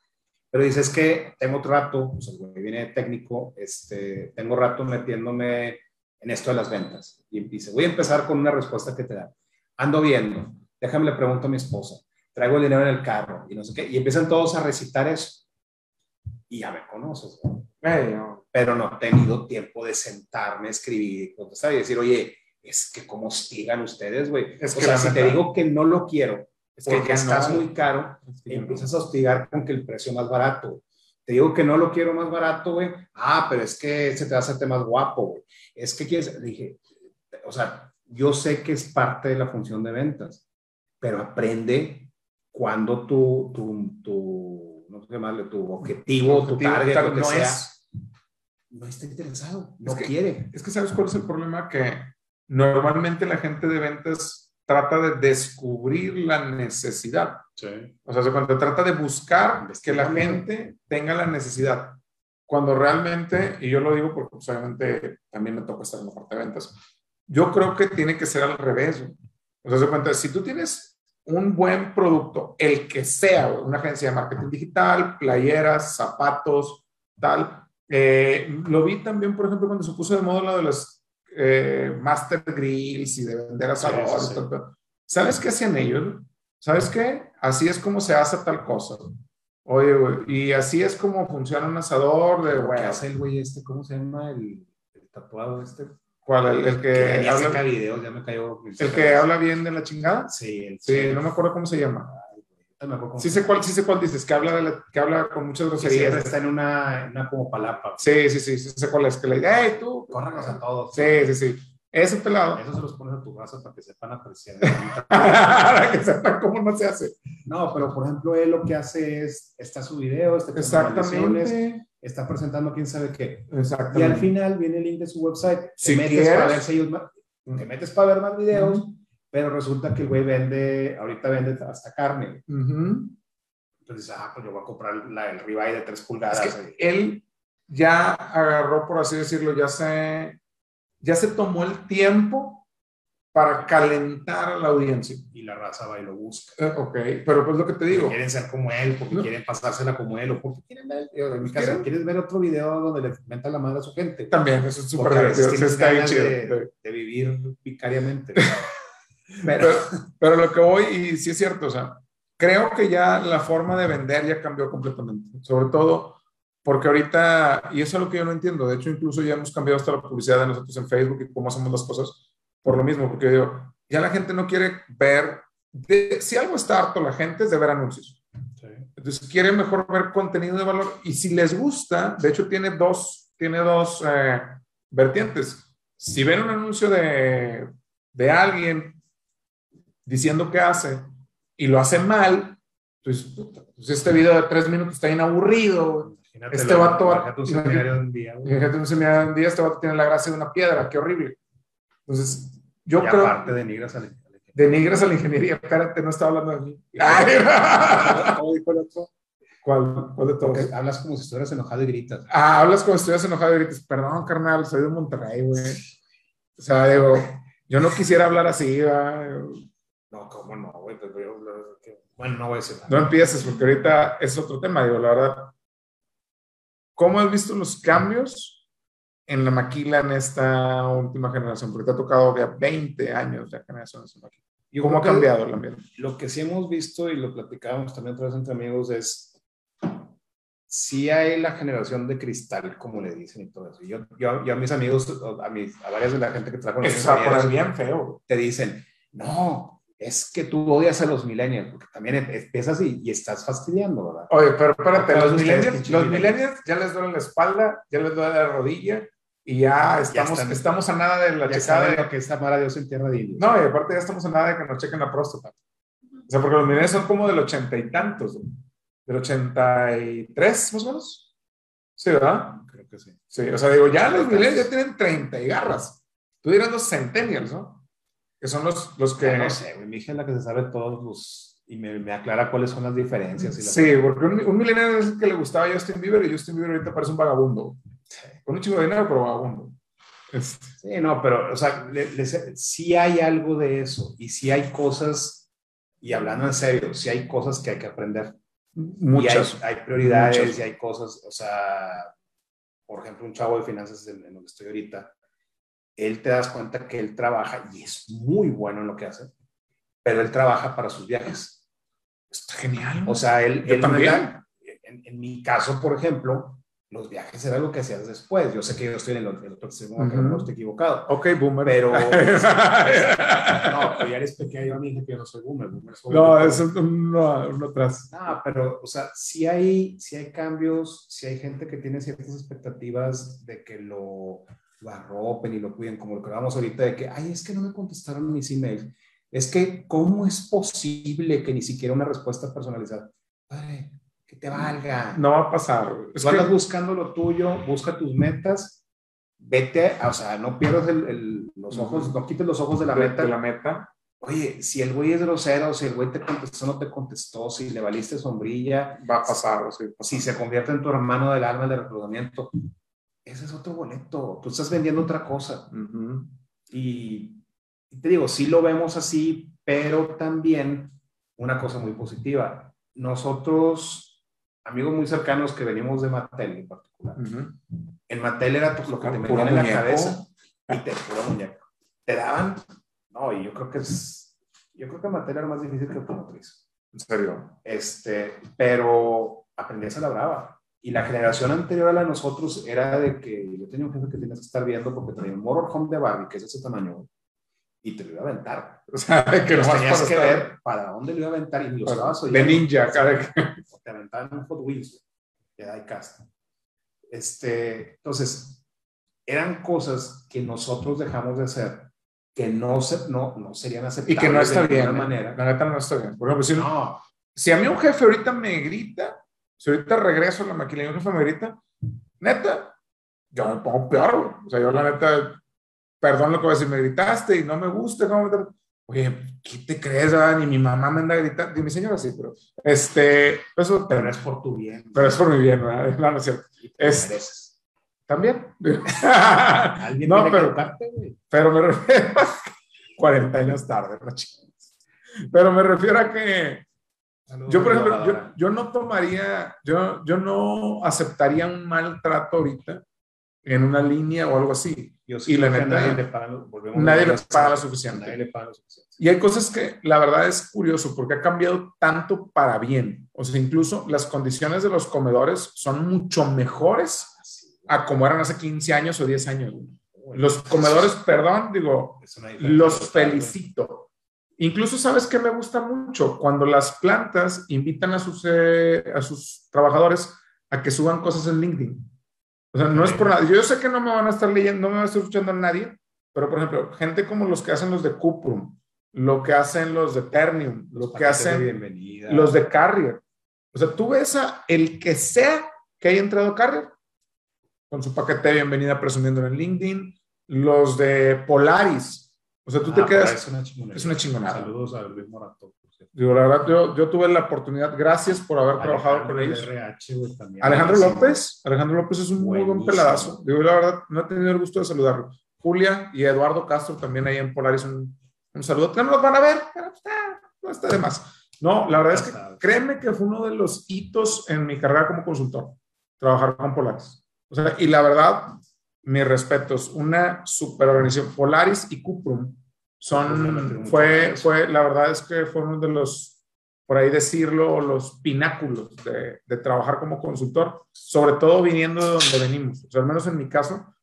Pero dice, es que tengo rato, pues el güey viene técnico, este, tengo rato metiéndome en esto de las ventas. Y dice, voy a empezar con una respuesta que te da. Ando viendo, déjame le pregunto a mi esposa, traigo el dinero en el carro y no sé qué. Y empiezan todos a recitar eso. Y ya me conoces, no. pero no he tenido tiempo de sentarme, escribir y contestar y decir, oye, es que cómo hostigan ustedes, güey. Es o que sea, si te digo que no lo quiero, Es porque que ya estás no. muy caro, Es que no. empiezas a hostigar con que el precio más barato. Te digo que no lo quiero más barato, güey. Ah, pero es que se te va a hacerte más guapo, güey. Es que quieres, dije, o sea, yo sé que es parte de la función de ventas, pero aprende cuando tu, tu, tu no sé qué llamarle, tu objetivo, tu Objetivo, target, tal, lo que no sea, es- no está interesado, no Es que- quiere. Es que sabes cuál es el problema que normalmente la gente de ventas trata de descubrir la necesidad. Sí. O sea, se cuando trata de buscar que la gente tenga la necesidad. Cuando realmente, y yo lo digo porque pues, obviamente también me toca estar en la parte de ventas, yo creo que tiene que ser al revés. O sea, se cuenta, si tú tienes un buen producto, el que sea, una agencia de marketing digital, playeras, zapatos, tal. eh, lo vi también, por ejemplo, cuando se puso de moda lo de los eh, master grills y de vender asadores. Sí, sí. ¿Sabes qué hacían ellos? ¿Sabes qué? Así es como se hace tal cosa. Oye, güey, y así es como funciona un asador de, ¿Qué güey, hace el güey este? ¿Cómo se llama? El, el tatuado este. ¿cuál? El, el Que que, habla, videos, ya me cayó. el que habla bien de la chingada. Sí, el Sí, no me acuerdo cómo se llama. No Sí sé cuál, sí sé cuál dices, que habla, de la- que habla con muchas groserías. está en una, una como palapa. Sí, sí, sí, sí sé cuál es, que le dice, hey, tú. Córranos a todos. Sí, sí, sí. Ese pelado. Eso se los pones a tu raza para que sepan apreciar. Para que sepan cómo no se hace. no, pero por ejemplo, él lo que hace es, está su video, está Exactamente. está presentando quién sabe qué. Y Exactamente. al final viene el link de su website. Si te metes quieres. para ver si ellos ma- te metes para ver más videos, Ujú. Pero resulta que el güey vende, ahorita vende hasta carne. Ujú. Entonces, ah, pues yo voy a comprar la, el ribeye de 3 pulgadas. Es que él ya agarró, por así decirlo, ya se, ya se tomó el tiempo para calentar a la audiencia. y la raza va y lo busca. Eh, ok, pero pues lo que te digo, Quieren ser como él, porque No. quieren pasársela como él, o porque quieren ver, en mi caso, quieres ver otro video donde le menta la madre a su gente. también, eso es súper Porque divertido. tienes está bien chido. de, de vivir vicariamente. Pero, Pero, lo que voy, y sí es cierto, o sea, creo que ya la forma de vender ya cambió completamente. Sobre todo porque ahorita, y eso es lo que yo no entiendo, de hecho incluso ya hemos cambiado hasta la publicidad de nosotros en Facebook y cómo hacemos las cosas por lo mismo, porque digo, ya la gente no quiere ver, de- si algo está harto la gente es de ver anuncios. sí. Entonces quiere mejor ver contenido de valor y si les gusta, de hecho tiene dos, tiene dos eh, vertientes. Si ven un anuncio de, de alguien diciendo que hace y lo hace mal, pues, pues este video de tres minutos está bien aburrido. Imagínate Este lo- vato va- imagínate un seminario de un día, un seminario de un día, este vato tiene la gracia de una piedra, qué horrible. Entonces, yo y creo aparte denigras al denigras a la ingeniería. Espérate, no estaba hablando de mí. ¿Cómo dijo el otro? ¿Cuál, ¿Cuál de todos? hablas como si estuvieras enojado y gritas. Ah, hablas como si estuvieras enojado y gritas. Perdón, carnal, soy de Monterrey, güey. O sea, digo, yo no quisiera hablar así, ¿va? No, ¿cómo no, güey? Pues, bueno, no voy a decir nada. No empieces, porque ahorita es otro tema, digo, la verdad. ¿Cómo has visto los cambios en la maquila en esta última generación? Porque te ha tocado ya 20 años de generación de maquila. ¿Y cómo ha cambiado el ambiente? Lo que sí hemos visto y lo platicábamos también otra vez entre amigos es sí hay la generación de cristal, como le dicen y todo eso. Yo, yo, yo a mis amigos, a, mis, a varias de la gente que trabaja con Eso bien feo. Te dicen, no, es que tú odias a los millennials, porque también empiezas y, y estás fastidiando, ¿verdad? Oye, pero espérate, los, millennials, los millennials ya les duele la espalda, ya les duele la rodilla, y ya estamos, ya estamos a nada de la checada de lo que está para Dios en tierra de indios. No, y aparte ya estamos a nada de que nos chequen la próstata. O sea, porque los millennials son como del ochenta y tantos del 83, más o menos. Sí, ¿verdad? Creo que sí. Sí, o sea, digo, ya los millennials ya tienen 30 y garras. Tú dirás los centennials, ¿no? Que son los, los que... no sé, mi hija es la que se sabe todos los... Y me, me aclara cuáles son las diferencias. Y sí, porque un, un millennial es el que le gustaba a Justin Bieber y Justin Bieber ahorita parece un vagabundo. Con un chico de dinero, pero vagabundo. Este. Sí, no, pero, o sea, sí hay algo de eso y sí hay cosas, y hablando en serio, sí hay cosas que hay que aprender. Muchas. hay, prioridades y hay cosas, o sea, por ejemplo, un chavo de finanzas en, donde estoy ahorita, él te das cuenta que él trabaja y es muy bueno en lo que hace, pero él trabaja para sus viajes. Está genial. O sea, él, también. en, mi caso, por ejemplo, los viajes era lo que hacías después. Yo sé que yo estoy en el, otro extremo, no estoy equivocado. Ok, boomer. Pero. no, pero ya eres pequeño, a mí que yo no soy boomer. no, es uno, uno atrás. Ah, pero, o sea, si hay, si hay cambios, si hay gente que tiene ciertas expectativas de que lo, lo arropen y lo cuiden, como lo que hablamos ahorita, de que, ay, es que no me contestaron mis emails. Es que, ¿cómo es posible que ni siquiera una respuesta personalizada? Ay, que te valga. No va a pasar. Es que... buscando lo tuyo, busca tus metas, vete, o sea, no pierdas el, los ojos, no quites los ojos de la meta. De la meta. Oye, si el güey es grosero, si el güey te contestó, no te contestó, si le valiste sombrilla, va a pasar. Si se convierte en tu hermano del alma del reclutamiento, ese es otro boleto. Tú estás vendiendo otra cosa. y, y te digo, sí lo vemos así, pero también una cosa muy positiva. Nosotros amigos muy cercanos que venimos de Mattel en particular. En Mattel era lo que te metían en la cabeza y te, muñeco. Te daban, no, y yo creo que es, yo creo que Mattel era más difícil que automotriz. En serio. Este, pero aprendías a la brava. Y la generación anterior a la de nosotros era de que yo tenía un jefe que tenías que estar viendo porque traía un motorhome de Barbie, que es ese tamaño, y te lo iba a aventar. O sea, que no tenías que ver para dónde lo iba a aventar y lo estabas oyendo. De ninja, cada que... Te aventaban un Hot Wheels de diecast. Este, entonces, eran cosas que nosotros dejamos de hacer que no, se, no, no serían aceptables y que no está de bien, manera. La neta no está bien. Por ejemplo, si, no. si a mí un jefe ahorita me grita, si ahorita regreso a la un jefe me grita, neta, yo me pongo peor. O sea, yo la neta perdón lo que voy a decir, me gritaste y no me gusta, ¿cómo me Oye, ¿qué te crees? Ah? Ni mi mamá me anda gritando, ni mi señora sí, pero este, eso, pero es por tu bien. Pero es por mi bien, ¿verdad? No, no es cierto. Es, También. ¿Alguien no, pero, pero me refiero, 40 años tarde, no Pero me refiero a que yo, por ejemplo, yo, yo, no tomaría, yo, yo no aceptaría un maltrato ahorita en una línea o algo así. y la neta, nadie le paga, nadie le paga lo suficiente. Nadie le paga lo suficiente. Y hay cosas que la verdad es curioso porque ha cambiado tanto para bien. O sea, incluso las condiciones de los comedores son mucho mejores a como eran hace 15 años o 10 años. Los comedores, perdón, digo, los felicito. Incluso, ¿sabes qué me gusta mucho? Cuando las plantas invitan a sus, eh, a sus trabajadores a que suban cosas en LinkedIn. O sea, no es por nada. Yo sé que no me van a estar leyendo, no me va a estar escuchando a nadie, pero por ejemplo, gente como los que hacen los de Cuprum, lo que hacen los de Ternium, lo que hacen los de Carrier. O sea, tú ves a el que sea que haya entrado Carrier con su paquete de bienvenida presumiendo en LinkedIn, los de Polaris, O sea, tú te Ah, quedas... Es una chingonada. Es una chingonada. Saludos a Luis cierto. Digo, la verdad, yo, yo tuve la oportunidad, gracias por haber trabajado con Alejandro ellos. RH. Alejandro López, Alejandro López es un muy buen Buenísimo. peladazo. Digo, la verdad, no he tenido el gusto de saludarlo. Julia y Eduardo Castro también ahí en Polaris, un, un saludo. Que no los van a ver, pero pues, ah, no está de más. No, la verdad es que créeme que fue uno de los hitos en mi carrera como consultor, trabajar con Polaris. O sea, y la verdad, mis respetos, una super organización. Polaris y Cuprum son, fue, fue, la verdad es que fue uno de los, por ahí decirlo, los pináculos de, de trabajar como consultor, sobre todo viniendo de donde venimos. O sea, al menos en mi caso,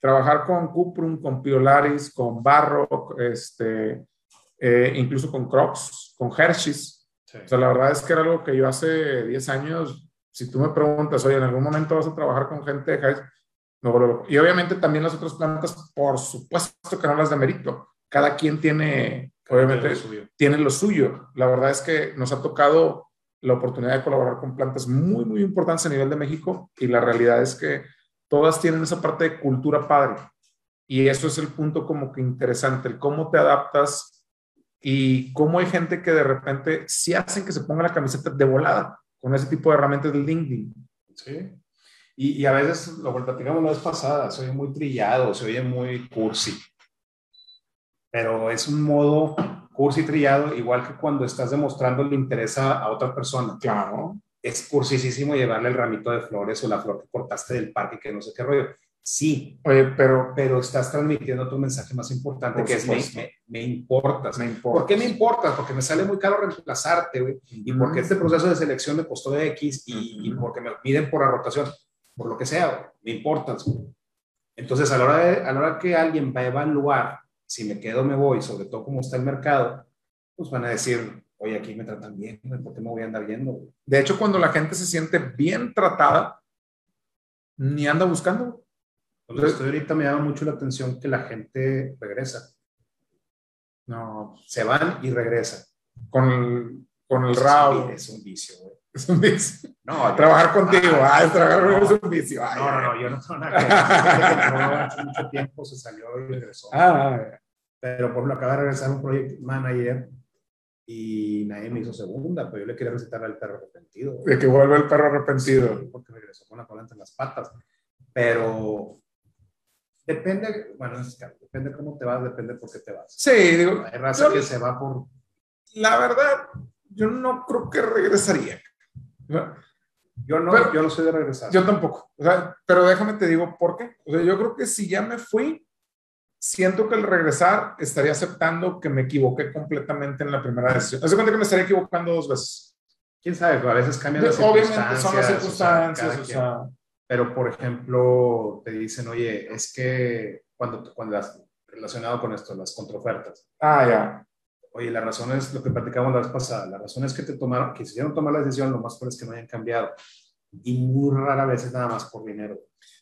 trabajar con Cuprum, con Polaris, con Barro, este, eh, incluso con Crocs, con Hershey's. Sí. O sea, la verdad es que era algo que yo hace 10 años, si tú me preguntas, oye, en algún momento vas a trabajar con gente de Hershey's, me vuelvo loco. Y obviamente también las otras plantas, por supuesto que no las de mérito. Cada quien tiene, obviamente, Lo suyo. tiene lo suyo. La verdad es que nos ha tocado la oportunidad de colaborar con plantas muy, muy importantes a nivel de México y la realidad es que todas tienen esa parte de cultura padre. Y eso es el punto como que interesante, el cómo te adaptas y cómo hay gente que de repente sí hacen que se ponga la camiseta de volada con ese tipo de herramientas del LinkedIn. Sí. Y, y a veces, lo que platicamos la vez pasada, se oye muy trillado, se oye muy cursi. Pero es un modo cursi trillado, igual que cuando estás demostrando le interesa a otra persona. Claro. Es cursisísimo llevarle el ramito de flores o la flor que cortaste del parque, que no sé qué rollo. Sí, Oye, pero pero estás transmitiendo tu mensaje más importante, Por que es me, supuesto. me, me importas. me importa. ¿Por qué me importas? Porque me sale muy caro reemplazarte, güey. Y porque este proceso de selección me costó de X y, y porque me miden por la rotación, por lo que sea, me importas. Entonces, a la, hora de, a la hora que alguien va a evaluar si me quedo o me voy, sobre todo cómo está el mercado, pues van a decir, oye, aquí me tratan bien, ¿por qué me voy a andar yendo? güey? De hecho, cuando la gente se siente bien tratada, ni anda buscando. Entonces, ahorita me llama mucho la atención que la gente regresa. No, Se van y regresan. con el, con el Es Es un vicio, güey. Es un vicio. No, Trabajar contigo, Ah, ay, trabajar no. es un vicio. ay, No, no, no, yo no tengo nada que hace mucho tiempo se salió y regresó. Ah, ay. Pero por ejemplo, acaba de regresar un project manager y nadie me hizo segunda, pero yo le quería recetar al perro arrepentido. de que vuelve el perro arrepentido. Sí, porque regresó con la cola entre las patas. Pero depende, bueno, es depende cómo te vas, depende por qué te vas. Sí, digo, Hay raza yo- que se va por. la verdad, yo no creo que regresaría. Yo no, Pero- yo no soy de regresar. Yo tampoco. O sea, pero déjame te digo por qué. O sea, yo creo que si ya me fui, siento que al regresar estaría aceptando que me equivoqué completamente en la primera decisión. Haz de cuenta que me estaría equivocando dos veces. Quién sabe, a veces cambian las Obviamente circunstancias. son las o sea, circunstancias, o sea, Pero, por ejemplo, te dicen, oye, es que cuando, cuando las, relacionado con esto, las contraofertas, ah, ya. Oye, la razón es lo que platicamos la vez pasada, la razón es que te tomaron, que hicieron tomar la decisión, lo más probable es que no hayan cambiado. Y muy rara vez es nada más por dinero.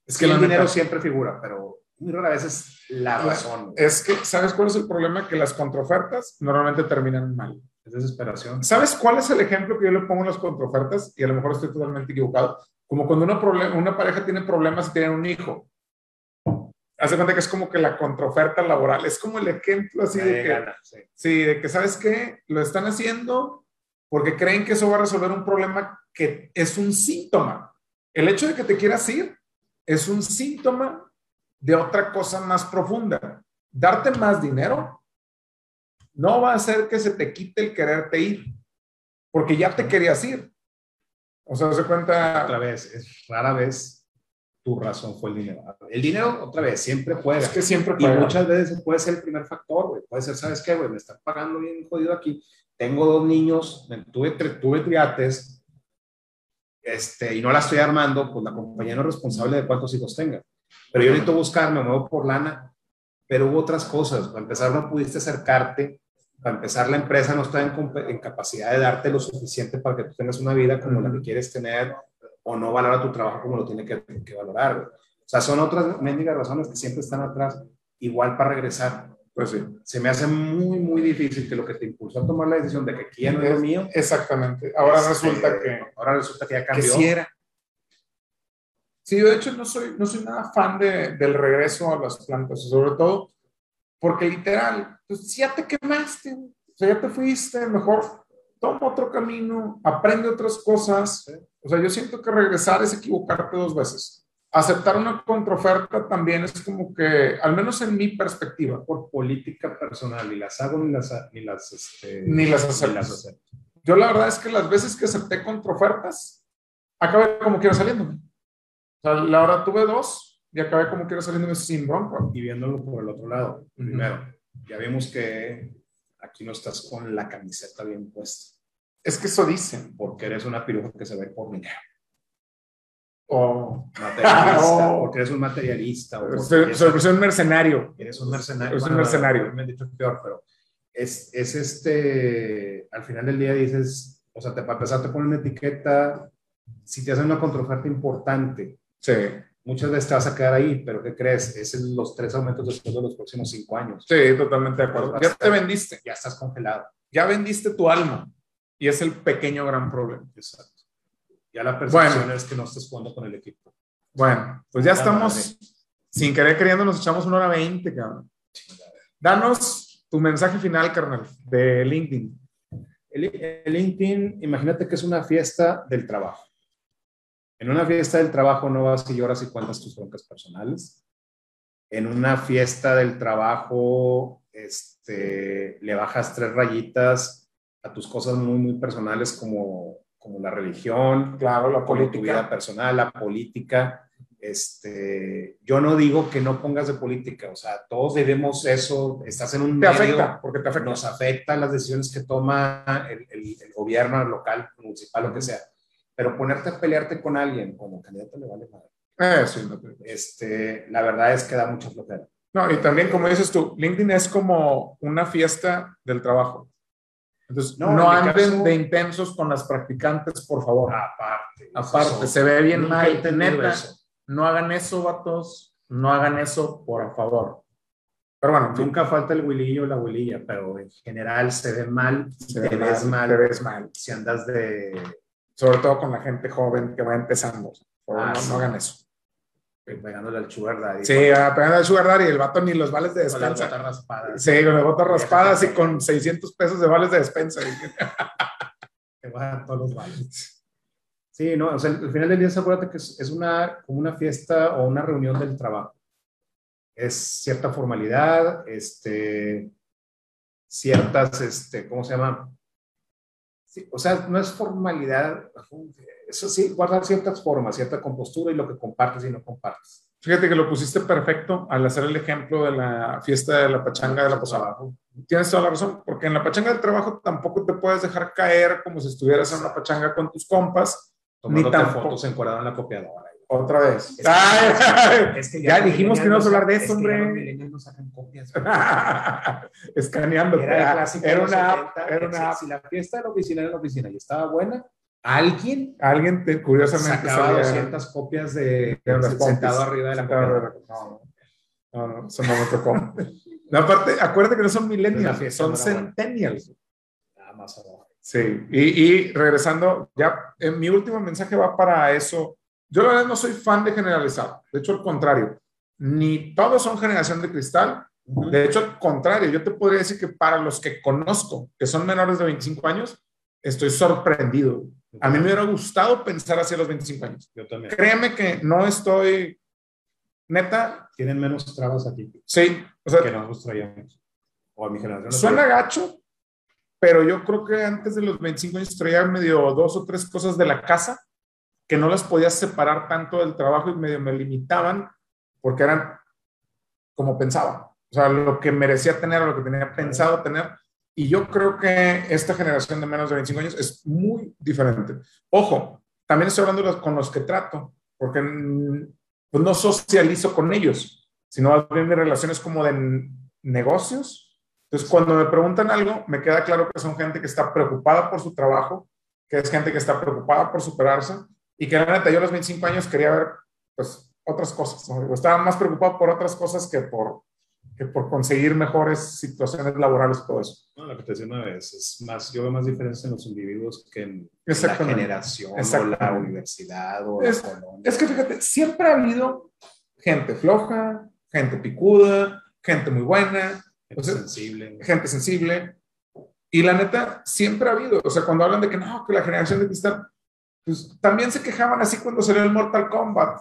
Es que el dinero siempre figura, pero muy rara vez es la razón. Es que, ¿sabes cuál es el problema? Que las contraofertas normalmente terminan mal. Es desesperación. ¿Sabes cuál es el ejemplo que yo le pongo en las contraofertas? Y a lo mejor estoy totalmente equivocado. Como cuando una, una pareja tiene problemas y tiene un hijo. Hace cuenta que es como que la contraoferta laboral. Es como el ejemplo así de que, gana, sí. sí, de que, ¿sabes qué? Lo están haciendo porque creen que eso va a resolver un problema que es un síntoma. El hecho de que te quieras ir es un síntoma de otra cosa más profunda. Darte más dinero no va a hacer que se te quite el quererte ir, porque ya te querías ir. O sea, se cuenta. Otra vez, es rara vez tu razón fue el dinero. El dinero, otra vez, siempre juega. Es que siempre Y juega. muchas veces puede ser el primer factor, güey. Puede ser, ¿sabes qué, güey? Me están pagando bien jodido aquí. Tengo dos niños, tuve, tuve triates, este, y no la estoy armando, pues la compañía no es responsable de cuántos hijos tenga. Pero yo necesito buscar, me muevo por lana, pero hubo otras cosas. Para empezar, no pudiste acercarte. Para empezar, la empresa no está en, en capacidad de darte lo suficiente para que tú tengas una vida como la que quieres tener o no valora tu trabajo como lo tiene que, que valorar. O sea, son otras mendigas razones que siempre están atrás, igual para regresar. Pues sí. Se me hace muy, muy difícil que lo que te impulsó a tomar la decisión de que aquí ya no es lo mío. Exactamente. Ahora este, resulta que. Ahora resulta que ya que cambió. sí era. Sí, de hecho no soy, no soy nada fan de, del regreso a las plantas, sobre todo porque literal, pues ya te quemaste, o sea, ya te fuiste, mejor toma otro camino, aprende otras cosas. O sea, yo siento que regresar es equivocarte dos veces. Aceptar una contraoferta también es como que, al menos en mi perspectiva. Por política personal, ni las hago ni las, ni las, este, ni las acepto. Yo la verdad es que las veces que acepté contraofertas, acabé como quiera saliéndome. O sea, la verdad tuve dos y acabé como quiera saliéndome sin bronca. Y viéndolo por el otro lado, primero, ya vimos que aquí no estás con la camiseta bien puesta. Es que eso dicen. Porque eres una piruja que se ve por dinero. O materialista, porque eres un materialista. O soy, un mercenario. Eres un mercenario. Es un mercenario. Me han dicho peor, pero es, es este, al final del día dices, o sea, te, para empezar te ponen una etiqueta, si te hacen una contraoferta importante, sí. muchas veces te vas a quedar ahí, pero ¿qué crees? Es los tres aumentos después de los próximos cinco años. Sí, totalmente de acuerdo. Ya te vendiste. Ya estás congelado. Ya vendiste tu alma. Y es el pequeño gran problema. Exacto. Ya la percepción es que no estás jugando con el equipo. Bueno, pues ya estamos, sin querer queriendo, nos echamos una hora veinte, cabrón. Danos tu mensaje final, carnal, de LinkedIn. El, LinkedIn, imagínate que es una fiesta del trabajo. En una fiesta del trabajo no vas y lloras y cuentas tus broncas personales. En una fiesta del trabajo, este, le bajas tres rayitas a tus cosas muy, muy personales como, como la religión, claro, la política. tu vida personal, la política. Este, yo no digo que no pongas de política, o sea, todos debemos eso, estás en un te afecta, porque te afecta. nos afectan las decisiones que toma el, el, gobierno local, municipal, lo que sea, pero ponerte a pelearte con alguien como candidato le vale madre. Eh, sí, este, la verdad es que da mucha flojera. No, y también como dices tú, LinkedIn es como una fiesta del trabajo. Entonces, no, anden de intensos con las practicantes, por favor. Aparte. Aparte, se ve bien mal. Neta, no hagan eso, vatos. No hagan eso, por favor. Pero bueno, nunca falta el wilillo o la wililla, pero en general se ve mal, te, ves mal, te ves mal. Si andas de... Sobre todo con la gente joven que va empezando. Ah, no hagan eso pegándole al sugar daddy. Sí, pegándole al sugar daddy y el vato ni los vales de despensa. Con las botas raspadas. Sí, con las botas raspadas y con 600 pesos de vales de despensa. Te bajan todos los vales. Sí, no, o sea, al final del día, acuérdate que es, una, como una fiesta o una reunión del trabajo. Es cierta formalidad, este, ciertas, este, ¿cómo se llama? o sea, no es formalidad, eso sí, guardar ciertas formas, cierta compostura y lo que compartes y no compartes. Fíjate que lo pusiste perfecto al hacer el ejemplo de la fiesta de la pachanga de la posada. Tienes toda la razón, porque en la pachanga del trabajo tampoco te puedes dejar caer como si estuvieras en una pachanga con tus compas. ni tampoco fotos encuadrado en la copiadora. Otra vez. Es que, ya, dijimos que no a hablar de esto, hombre. no sacan copias. Escaneando. Era, clásico era una app. Era una Si la fiesta de la oficina era la oficina y estaba buena, alguien, alguien te, curiosamente sacaba 200 copias de, sentado arriba de la copiadora. No, no, no, eso no me tocó. no, aparte, acuérdate que no son millennials, son centennials. Nada más abajo. Sí, y, y regresando, ya, en mi último mensaje va para eso yo la verdad no soy fan de generalizar, de hecho al contrario, ni todos son generación de cristal, de hecho al contrario, yo te podría decir que para los que conozco, que son menores de 25 años, estoy sorprendido. A mí me hubiera gustado pensar hacia los 25 años. Yo también. Créeme que no estoy, neta. Tienen menos trabas aquí. Sí. O sea, que nosotros traíamos. O a mi generación. Suena gacho, pero yo creo que antes de los 25 años traía medio dos o tres cosas de la casa que no las podías separar tanto del trabajo y medio me limitaban porque eran como pensaba. O sea, lo que merecía tener, lo que tenía pensado tener. Y yo creo que esta generación de menos de 25 años es muy diferente. Ojo, también estoy hablando con los que trato, porque pues, no socializo con ellos, sino más bien mi como de negocios. Entonces, cuando me preguntan algo, me queda claro que son gente que está preocupada por su trabajo, que es gente que está preocupada por superarse y que la neta yo a los 25 años quería ver pues otras cosas, estaba más preocupado por otras cosas que por, que por conseguir mejores situaciones laborales todo eso. No, lo que te decía una vez, es más, yo veo más diferencias en los individuos que en, la generación o la universidad o es, la colonia. Es que fíjate, siempre ha habido gente floja, gente picuda, gente muy buena, Gente sensible. Gente sensible. Y la neta, siempre ha habido. O sea, cuando hablan de que no, que la generación de cristal, pues también se quejaban así cuando salió el Mortal Kombat.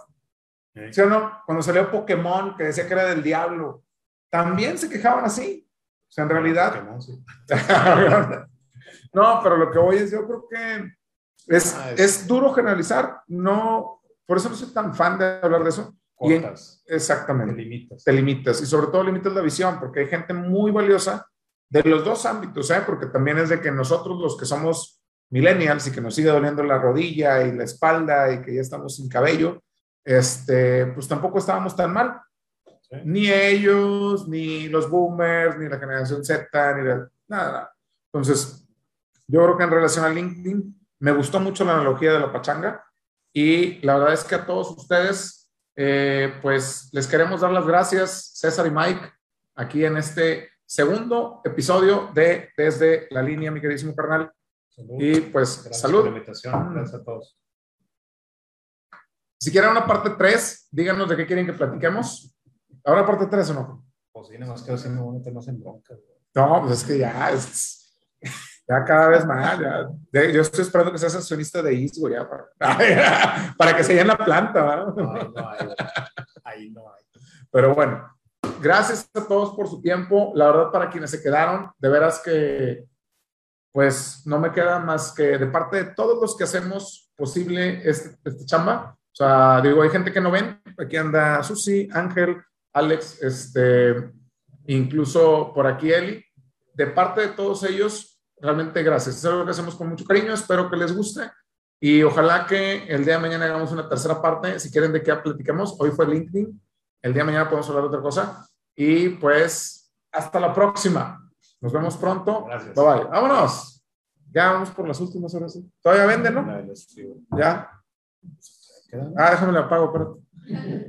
¿Sí o no? Cuando salió Pokémon, que decía que era del diablo, también se quejaban así. O sea, en realidad. Pokémon, sí. no, pero lo que voy es, yo creo que es, ah, es... duro generalizar. No, por eso no soy tan fan de hablar de eso. Cortas. exactamente. Te limitas. Te limitas. Y sobre todo limitas la visión, porque hay gente muy valiosa de los dos ámbitos, ¿eh? porque también es de que nosotros los que somos millennials y que nos sigue doliendo la rodilla y la espalda y que ya estamos sin cabello, este, pues tampoco estábamos tan mal. Ni ellos, ni los boomers, ni la generación Z, ni nada, nada. Entonces, yo creo que en relación a LinkedIn, me gustó mucho la analogía de la pachanga y la verdad es que a todos ustedes, eh, pues les queremos dar las gracias, César y Mike, aquí en este segundo episodio de Desde la Línea, mi queridísimo carnal. Y pues, Gracias salud. Por la invitación. Gracias a todos. Si quieren una parte 3, díganos de qué quieren que platiquemos. ¿Ahora parte 3 o no? Pues sí, nada más que así no meternos en bronca. No, pues es que ya es, ya cada vez más. Ya, yo estoy esperando que seas accionista de ISGO ya para, para que se llene la planta. ¿verdad? No, no hay. Ahí no hay. Pero bueno, gracias a todos por su tiempo. La verdad, para quienes se quedaron, de veras que, pues, no me queda más que de parte de todos los que hacemos posible este, este chamba. O sea, digo, hay gente que no ven. Aquí anda Susi, Ángel, Alex, este, incluso por aquí Eli. De parte de todos ellos, realmente gracias. Es algo que hacemos con mucho cariño. Espero que les guste. Y ojalá que el día de mañana hagamos una tercera parte. Si quieren de qué platiquemos, hoy fue LinkedIn. El día de mañana podemos hablar de otra cosa. Y pues, hasta la próxima. Nos vemos pronto. Gracias. Bye bye. Vámonos. Ya vamos por las últimas horas. ¿sí? Todavía venden, ¿no? La Ya. ¿Quedan? Ah, déjame le apago, espérate.